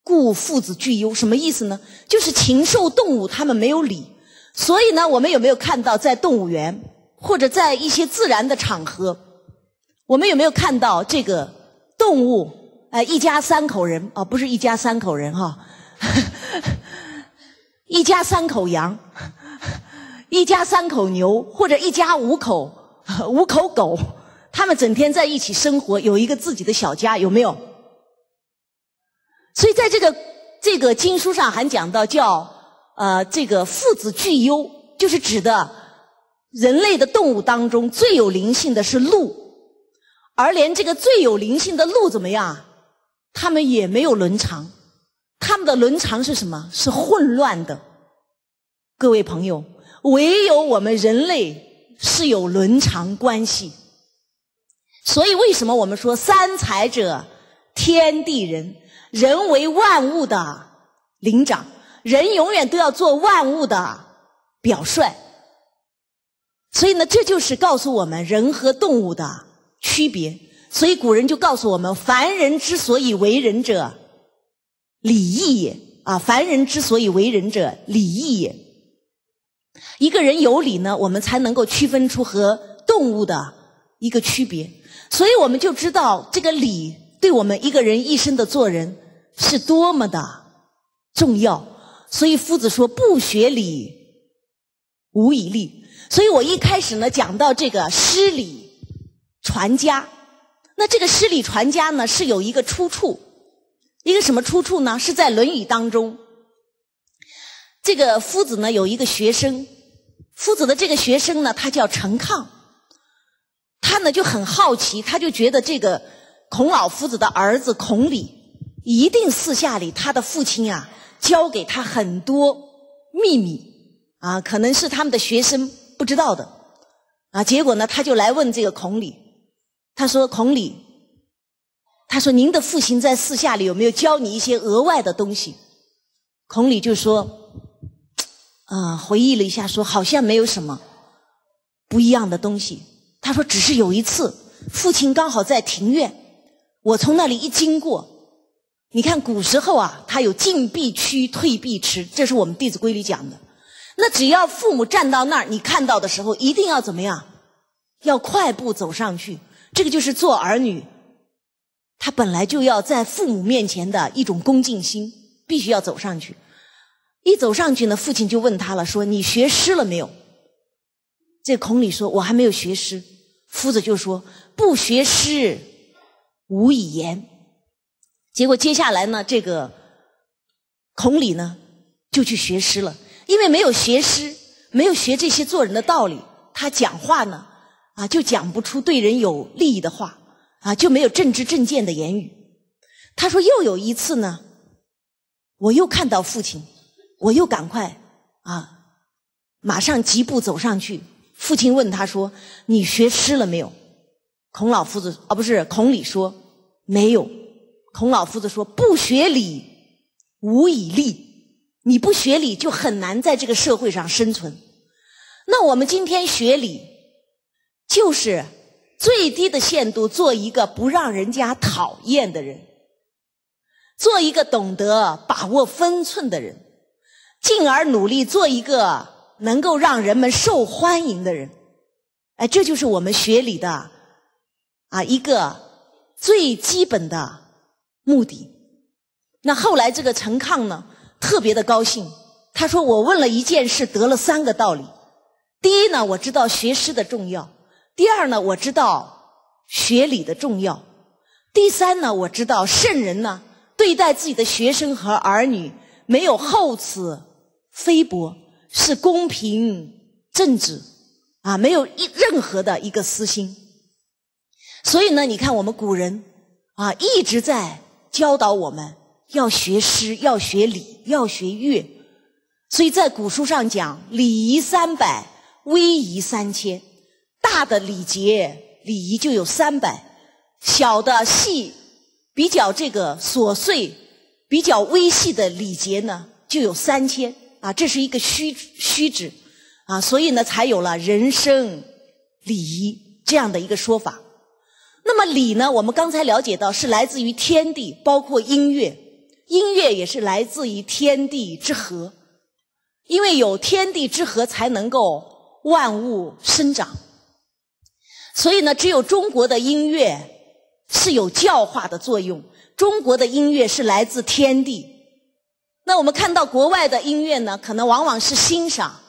故父子俱忧。”什么意思呢？就是禽兽动物它们没有礼，所以呢，我们有没有看到在动物园？或者在一些自然的场合，我们有没有看到这个动物？哎，一家三口人啊，不是一家三口人哈，一家三口羊，一家三口牛，或者一家五口五口狗，他们整天在一起生活，有一个自己的小家，有没有？所以在这个这个经书上还讲到叫呃这个父子俱优，就是指的。人类的动物当中最有灵性的是鹿，而连这个最有灵性的鹿怎么样？它们也没有伦常，它们的伦常是什么？是混乱的。各位朋友，唯有我们人类是有伦常关系。所以为什么我们说三才者，天地人，人为万物的灵长，人永远都要做万物的表率。所以呢，这就是告诉我们人和动物的区别。所以古人就告诉我们：凡人之所以为人者，礼义也。啊，凡人之所以为人者，礼义也。一个人有礼呢，我们才能够区分出和动物的一个区别。所以我们就知道，这个礼对我们一个人一生的做人是多么的重要。所以夫子说：“不学礼，无以立。”所以我一开始呢讲到这个诗礼传家，那这个诗礼传家呢是有一个出处，一个什么出处呢？是在《论语》当中。这个夫子呢有一个学生，夫子的这个学生呢他叫陈亢，他呢就很好奇，他就觉得这个孔老夫子的儿子孔鲤一定私下里他的父亲啊教给他很多秘密啊，可能是他们的学生。不知道的啊，结果呢，他就来问这个孔鲤，他说：“孔鲤，他说您的父亲在私下里有没有教你一些额外的东西？”孔鲤就说：“啊，回忆了一下，说好像没有什么不一样的东西。他说，只是有一次，父亲刚好在庭院，我从那里一经过，你看古时候啊，他有进必趋，退必迟，这是我们《弟子规》里讲的。”那只要父母站到那儿，你看到的时候一定要怎么样？要快步走上去。这个就是做儿女，他本来就要在父母面前的一种恭敬心，必须要走上去。一走上去呢，父亲就问他了，说：“你学诗了没有？”这孔鲤说：“我还没有学诗。”夫子就说：“不学诗，无以言。”结果接下来呢，这个孔鲤呢就去学诗了。因为没有学诗，没有学这些做人的道理，他讲话呢，啊，就讲不出对人有利益的话，啊，就没有正知正见的言语。他说又有一次呢，我又看到父亲，我又赶快啊，马上疾步走上去。父亲问他说：“你学诗了没有？”孔老夫子啊，不是孔鲤说没有。孔老夫子说：“不学礼，无以立。”你不学礼，就很难在这个社会上生存。那我们今天学礼，就是最低的限度做一个不让人家讨厌的人，做一个懂得把握分寸的人，进而努力做一个能够让人们受欢迎的人。哎，这就是我们学理的啊一个最基本的目的。那后来这个陈亢呢，特别的高兴，他说：“我问了一件事，得了三个道理。第一呢，我知道学诗的重要。”第二呢，我知道学理的重要；第三呢，我知道圣人呢对待自己的学生和儿女没有厚此菲薄，是公平正直啊，没有一任何的一个私心。所以呢，你看我们古人啊一直在教导我们要学诗，要学礼，要学乐。所以在古书上讲，礼仪三百，威仪三千。大的礼节礼仪就有三百，小的细比较这个琐碎、比较微细的礼节呢，就有三千啊，这是一个虚虚指啊，所以呢，才有了人生礼仪这样的一个说法。那么礼呢，我们刚才了解到是来自于天地，包括音乐，音乐也是来自于天地之和，因为有天地之和，才能够万物生长。所以呢，只有中国的音乐是有教化的作用。中国的音乐是来自天地。那我们看到国外的音乐呢，可能往往是欣赏，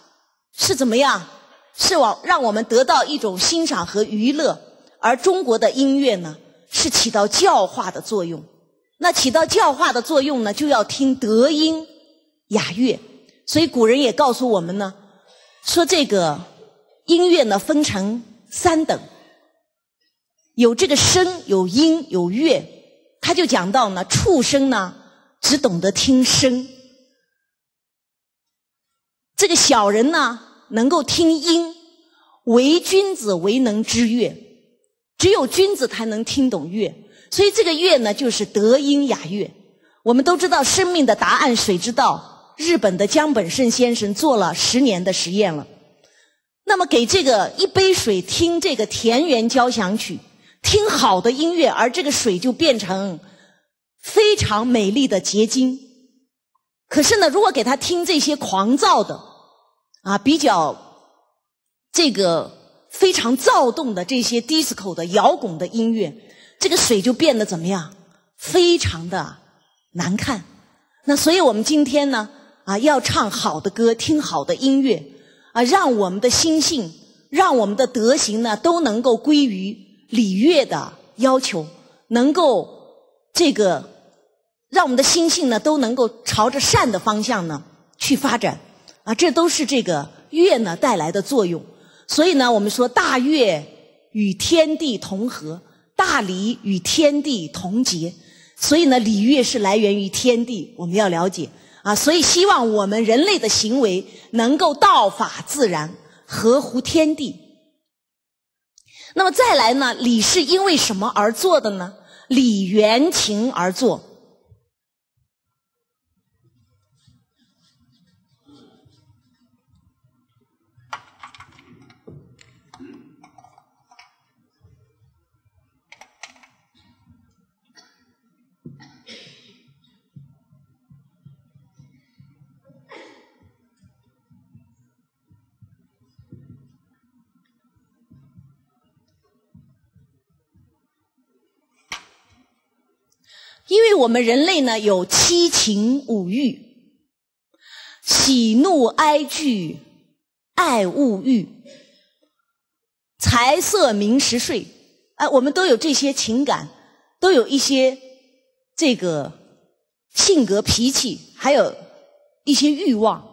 是怎么样？是往让我们得到一种欣赏和娱乐。而中国的音乐呢，是起到教化的作用。那起到教化的作用呢，就要听德音雅乐。所以古人也告诉我们呢，说这个音乐呢分成三等。有这个声，有音，有乐，他就讲到呢，畜生呢只懂得听声，这个小人呢能够听音，唯君子唯能知乐，只有君子才能听懂乐，所以这个乐呢就是德音雅乐。我们都知道生命的答案，水之道，日本的江本胜先生做了十年的实验了。那么给这个一杯水听这个田园交响曲。听好的音乐，而这个水就变成非常美丽的结晶。可是呢，如果给他听这些狂躁的啊，比较这个非常躁动的这些 disco 的摇滚的音乐，这个水就变得怎么样？非常的难看。那所以我们今天呢啊，要唱好的歌，听好的音乐啊，让我们的心性，让我们的德行呢，都能够归于。礼乐的要求，能够这个让我们的心性呢都能够朝着善的方向呢去发展啊，这都是这个乐呢带来的作用。所以呢，我们说大乐与天地同和，大礼与天地同节。所以呢，礼乐是来源于天地，我们要了解啊。所以希望我们人类的行为能够道法自然，合乎天地。那么再来呢？礼是因为什么而做的呢？礼缘情而做。因为我们人类呢有七情五欲，喜怒哀惧爱恶欲，财色名食睡，哎，我们都有这些情感，都有一些这个性格脾气，还有一些欲望。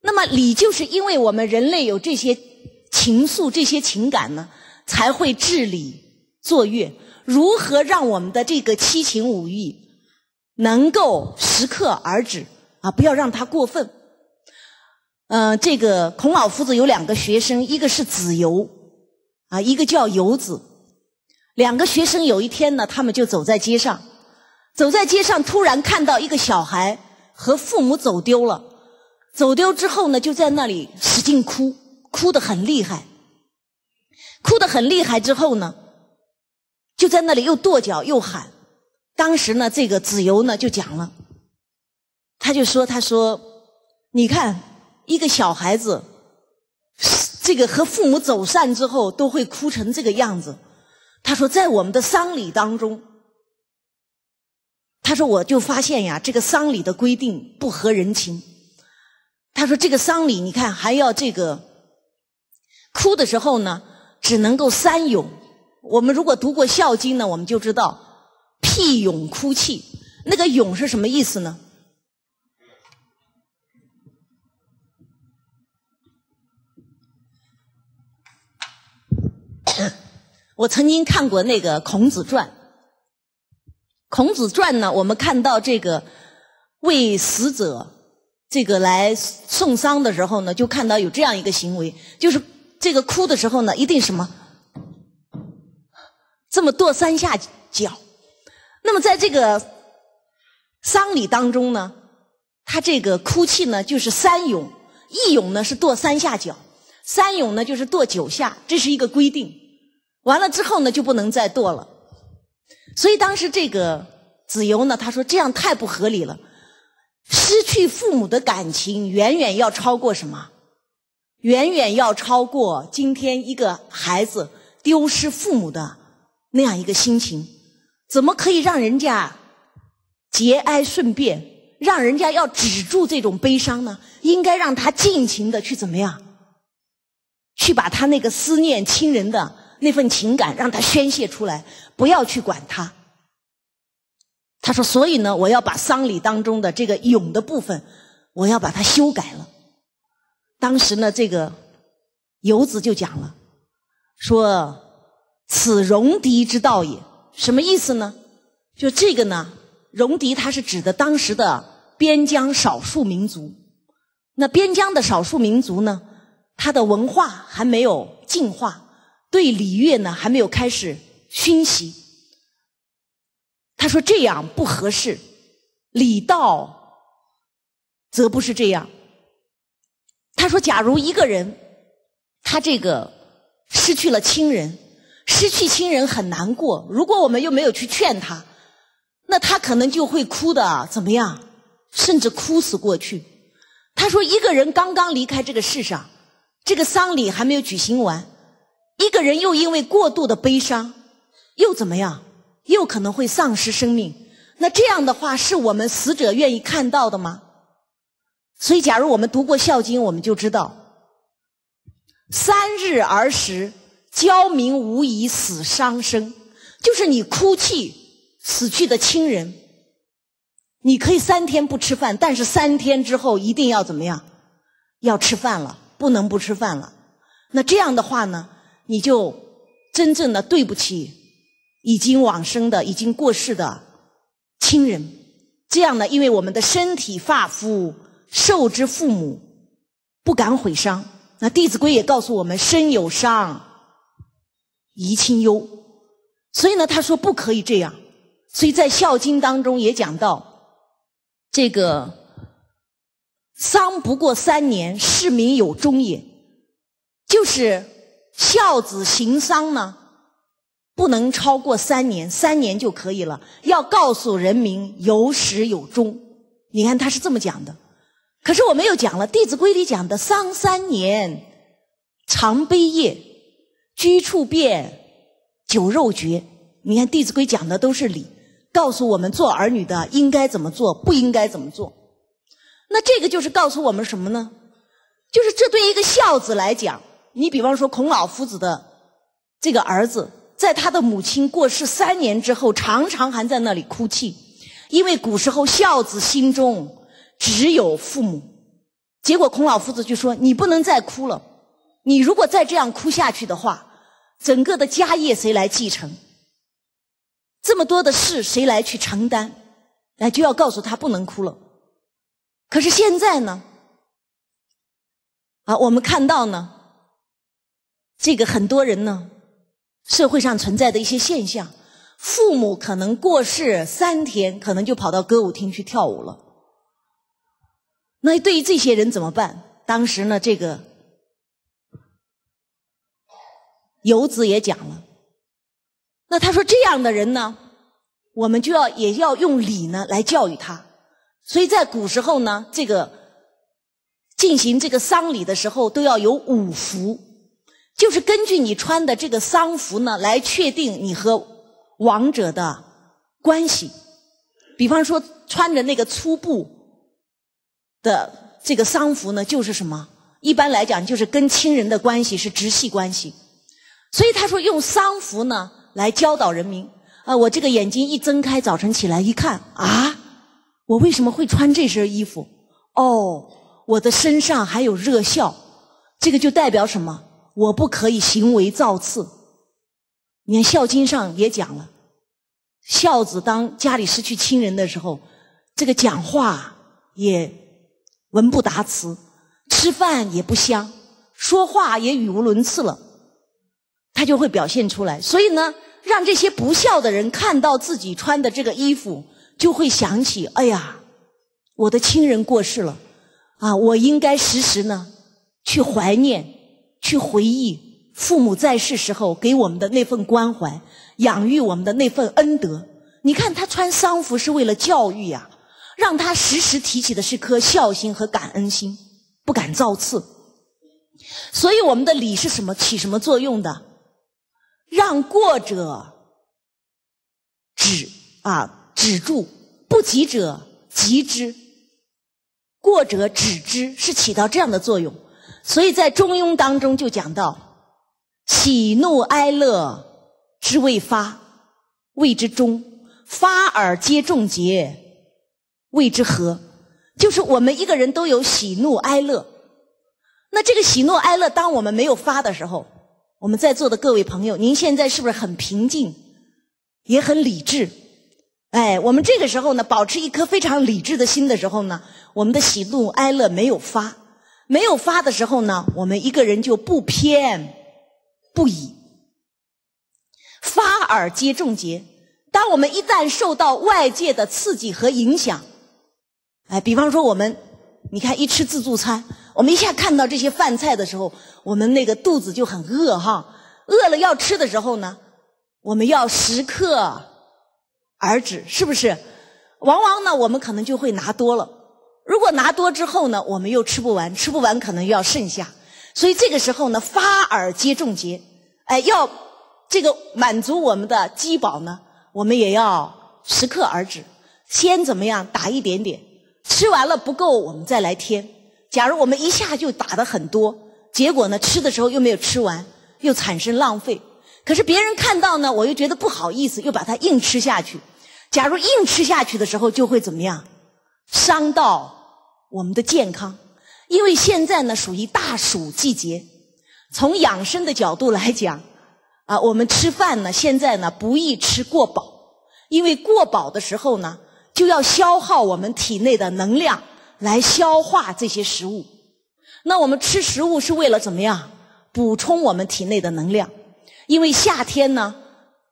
那么礼就是因为我们人类有这些情愫、这些情感呢，才会治理作乐。如何让我们的这个七情五欲能够适可而止啊？不要让它过分。嗯，这个孔老夫子有两个学生，一个是子游啊，一个叫游子。两个学生有一天呢，他们就走在街上，走在街上，突然看到一个小孩和父母走丢了。走丢之后呢，就在那里使劲哭，哭得很厉害。哭得很厉害之后呢，就在那里又跺脚又喊。当时呢，这个子由呢就讲了，他就说：“他说，你看一个小孩子，这个和父母走散之后都会哭成这个样子。他说，在我们的丧礼当中，他说我就发现呀，这个丧礼的规定不合人情。他说，这个丧礼你看还要这个哭的时候呢，只能够三咏。我们如果读过《孝经》呢，我们就知道。”辟咏哭泣，那个咏是什么意思呢？我曾经看过那个《孔子传》，《孔子传》呢，我们看到这个为死者这个来送丧的时候呢，就看到有这样一个行为，就是这个哭的时候呢，一定什么这么跺三下脚。那么在这个丧礼当中呢，他这个哭泣呢就是三咏，一咏呢是跺三下脚，三咏呢就是跺九下，这是一个规定。完了之后呢就不能再跺了。所以当时这个子由呢他说这样太不合理了，失去父母的感情远远要超过什么？远远要超过今天一个孩子丢失父母的那样一个心情。怎么可以让人家节哀顺变，让人家要止住这种悲伤呢？应该让他尽情的去怎么样，去把他那个思念亲人的那份情感让他宣泄出来，不要去管他。他说：“所以呢，我要把丧礼当中的这个咏的部分，我要把它修改了。”当时呢，这个游子就讲了，说：“此戎狄之道也。”什么意思呢？就这个呢，戎狄它是指的当时的边疆少数民族。那边疆的少数民族呢，它的文化还没有进化，对礼乐呢还没有开始熏习。他说这样不合适，礼道则不是这样。他说，假如一个人他这个失去了亲人。失去亲人很难过，如果我们又没有去劝他，那他可能就会哭的怎么样，甚至哭死过去。他说，一个人刚刚离开这个世上，这个丧礼还没有举行完，一个人又因为过度的悲伤，又怎么样，又可能会丧失生命。那这样的话，是我们死者愿意看到的吗？所以，假如我们读过《孝经》，我们就知道，三日而食。焦民无以死伤生，就是你哭泣死去的亲人，你可以三天不吃饭，但是三天之后一定要怎么样？要吃饭了，不能不吃饭了。那这样的话呢，你就真正的对不起已经往生的、已经过世的亲人。这样呢，因为我们的身体发肤受之父母，不敢毁伤。那《弟子规》也告诉我们：身有伤。宜亲忧，所以呢，他说不可以这样。所以在《孝经》当中也讲到，这个丧不过三年，市民有终也。就是孝子行丧呢，不能超过三年，三年就可以了。要告诉人民有始有终。你看他是这么讲的。可是我们又讲了，《弟子规》里讲的丧三年，常悲夜。居处变，酒肉绝。你看《弟子规》讲的都是理，告诉我们做儿女的应该怎么做，不应该怎么做。那这个就是告诉我们什么呢？就是这对一个孝子来讲，你比方说孔老夫子的这个儿子，在他的母亲过世三年之后，常常还在那里哭泣，因为古时候孝子心中只有父母。结果孔老夫子就说：“你不能再哭了。”你如果再这样哭下去的话，整个的家业谁来继承？这么多的事谁来去承担？哎，就要告诉他不能哭了。可是现在呢？啊，我们看到呢，这个很多人呢，社会上存在的一些现象，父母可能过世三天，可能就跑到歌舞厅去跳舞了。那对于这些人怎么办？当时呢，这个。游子也讲了。那他说这样的人呢，我们就要也要用礼呢来教育他。所以在古时候呢，这个进行这个丧礼的时候都要有五服，就是根据你穿的这个丧服呢来确定你和亡者的关系。比方说穿着那个粗布的这个丧服呢，就是什么？一般来讲，就是跟亲人的关系是直系关系。所以他说用丧服呢来教导人民。啊，我这个眼睛一睁开，早晨起来一看，啊，我为什么会穿这身衣服？哦，我的身上还有热孝，这个就代表什么？我不可以行为造次。你看《孝经》上也讲了。孝子当家里失去亲人的时候，这个讲话也文不达辞，吃饭也不香，说话也语无伦次了，他就会表现出来。所以呢，让这些不孝的人看到自己穿的这个衣服，就会想起：哎呀，我的亲人过世了，啊，我应该时时呢去怀念、去回忆父母在世时候给我们的那份关怀。养育我们的那份恩德，你看他穿丧服是为了教育呀，让他时时提起的是颗孝心和感恩心，不敢造次。所以我们的礼是什么？起什么作用的？让过者止啊止住，不及者急之。过者止之，是起到这样的作用。所以在《中庸》当中就讲到：喜怒哀乐。之未发，谓之中；发而皆众节，谓之和。就是我们一个人都有喜怒哀乐。那这个喜怒哀乐，当我们没有发的时候，我们在座的各位朋友，您现在是不是很平静，也很理智？哎，我们这个时候呢，保持一颗非常理智的心的时候呢，我们的喜怒哀乐没有发，没有发的时候呢，我们一个人就不偏不倚。发而皆众节。当我们一旦受到外界的刺激和影响，哎，比方说我们，你看一吃自助餐，我们一下看到这些饭菜的时候，我们那个肚子就很饿哈。饿了要吃的时候呢，我们要时刻而止，是不是？往往呢，我们可能就会拿多了。如果拿多之后呢，我们又吃不完，吃不完可能又要剩下。所以这个时候呢，发而皆众节，哎，要。这个满足我们的饥饱呢，我们也要适可而止。先怎么样打一点点，吃完了不够，我们再来添。假如我们一下就打的很多，结果呢吃的时候又没有吃完，又产生浪费。可是别人看到呢，我又觉得不好意思，又把它硬吃下去。假如硬吃下去的时候，就会怎么样？伤到我们的健康。因为现在呢属于大暑季节，从养生的角度来讲。啊，我们吃饭呢，现在呢不宜吃过饱，因为过饱的时候呢，就要消耗我们体内的能量来消化这些食物。那我们吃食物是为了怎么样？补充我们体内的能量。因为夏天呢，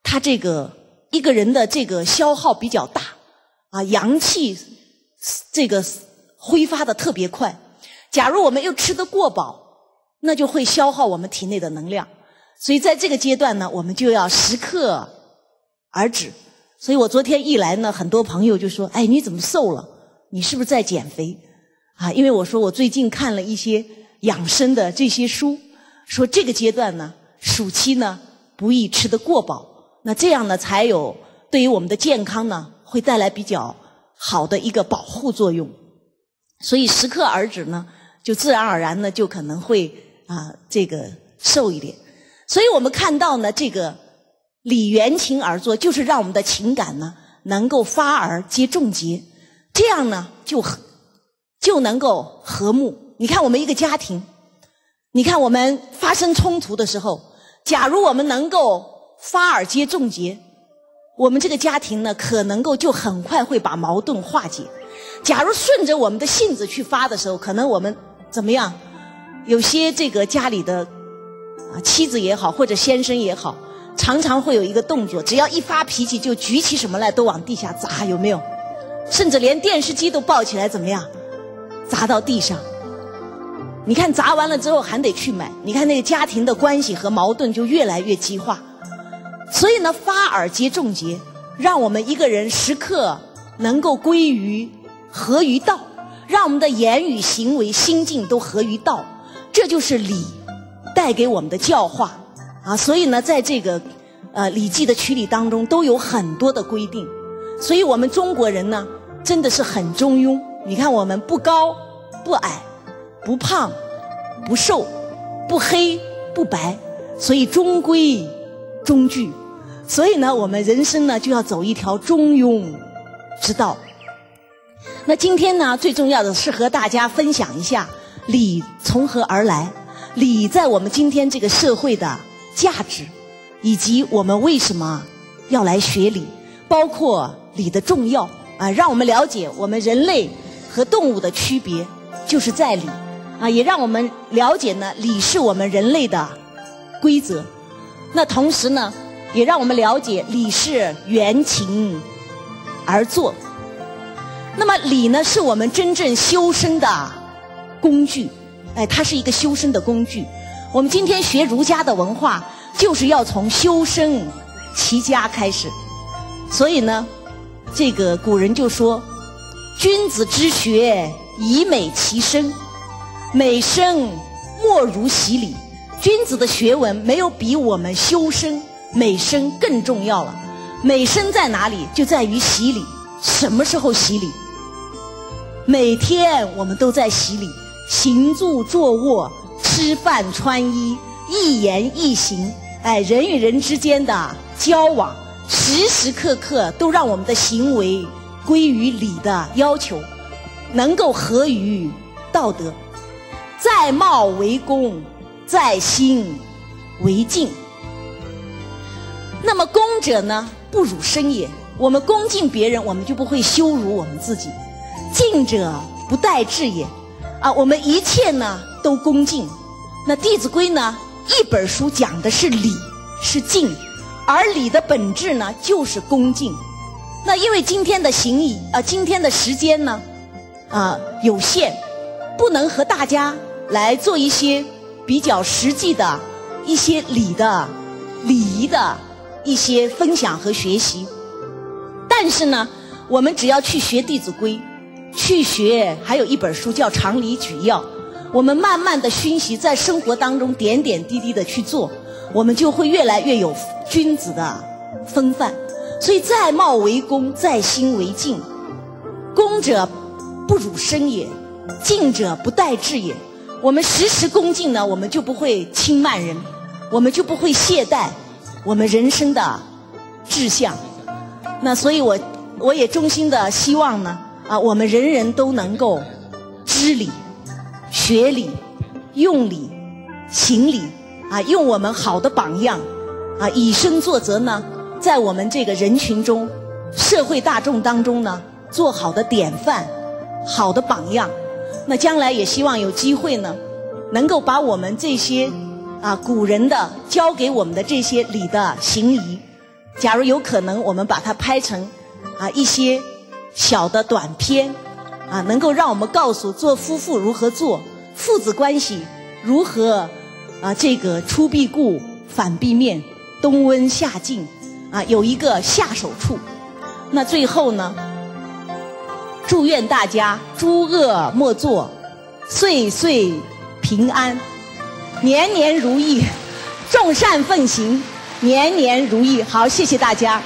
它这个一个人的这个消耗比较大，啊，阳气这个挥发的特别快。假如我们又吃得过饱，那就会消耗我们体内的能量。所以在这个阶段呢，我们就要适可而止。所以我昨天一来呢，很多朋友就说：“哎，你怎么瘦了？你是不是在减肥？”啊，因为我说我最近看了一些养生的这些书，说这个阶段呢，暑期呢不宜吃得过饱，那这样呢才有对于我们的健康呢会带来比较好的一个保护作用。所以适可而止呢，就自然而然呢就可能会啊这个瘦一点。所以我们看到呢，这个礼缘情而作，就是让我们的情感呢能够发而皆众节，这样呢就就能够和睦。你看我们一个家庭，你看我们发生冲突的时候，假如我们能够发而皆众结，我们这个家庭呢可能够就很快会把矛盾化解。假如顺着我们的性子去发的时候，可能我们怎么样？有些这个家里的。啊，妻子也好，或者先生也好，常常会有一个动作，只要一发脾气，就举起什么来都往地下砸，有没有？甚至连电视机都抱起来，怎么样？砸到地上。你看砸完了之后还得去买，你看那个家庭的关系和矛盾就越来越激化。所以呢，发耳皆众节，让我们一个人时刻能够归于合于道，让我们的言语、行为、心境都合于道，这就是礼带给我们的教化啊。所以呢，在这个呃《礼记》的曲礼当中，都有很多的规定。所以我们中国人呢，真的是很中庸。你看，我们不高不矮，不胖不瘦，不黑不白，所以中规中矩。所以呢，我们人生呢就要走一条中庸之道。那今天呢，最重要的是和大家分享一下礼从何而来，礼在我们今天这个社会的价值，以及我们为什么要来学礼，包括礼的重要啊，让我们了解我们人类和动物的区别就是在礼啊，也让我们了解呢，礼是我们人类的规则。那同时呢。也让我们了解礼是缘情而作。那么礼呢，是我们真正修身的工具，哎，它是一个修身的工具。我们今天学儒家的文化，就是要从修身齐家开始。所以呢，这个古人就说：“君子之学，以美其身，美身莫如洗礼。”君子的学问没有比我们修身。美身更重要了，美身在哪里？就在于洗礼。什么时候洗礼？每天我们都在洗礼，行住坐卧、吃饭穿衣、一言一行，哎，人与人之间的交往，时时刻刻都让我们的行为归于礼的要求，能够合于道德。在貌为公，在心为敬。那么恭者呢，不辱身也。我们恭敬别人，我们就不会羞辱我们自己。敬者不待志也。啊，我们一切呢都恭敬。那《弟子规》呢，一本书讲的是礼，是敬，而礼的本质呢就是恭敬。那因为今天的行礼啊，今天的时间呢，啊有限，不能和大家来做一些比较实际的一些礼的礼仪的。一些分享和学习，但是呢，我们只要去学《弟子规》，去学还有一本书叫《常理举要》，我们慢慢的熏习，在生活当中点点滴滴的去做，我们就会越来越有君子的风范。所以，在貌为公，在心为敬。恭者不辱身也，敬者不待志也。我们时时恭敬呢，我们就不会轻慢人，我们就不会懈怠。我们人生的志向，那所以，我我也衷心的希望呢，啊，我们人人都能够知礼、学礼、用礼、行礼，啊，用我们好的榜样，啊，以身作则呢，在我们这个人群中、社会大众当中呢，做好的典范、好的榜样。那将来也希望有机会呢，能够把我们这些。啊，古人的教给我们的这些礼的行仪，假如有可能，我们把它拍成啊一些小的短片，啊，能够让我们告诉做夫妇如何做，父子关系如何啊这个出必固，反必面，冬温夏静，啊有一个下手处。那最后呢，祝愿大家诸恶莫作，岁岁平安。年年如意，众善奉行，年年如意。好，谢谢大家。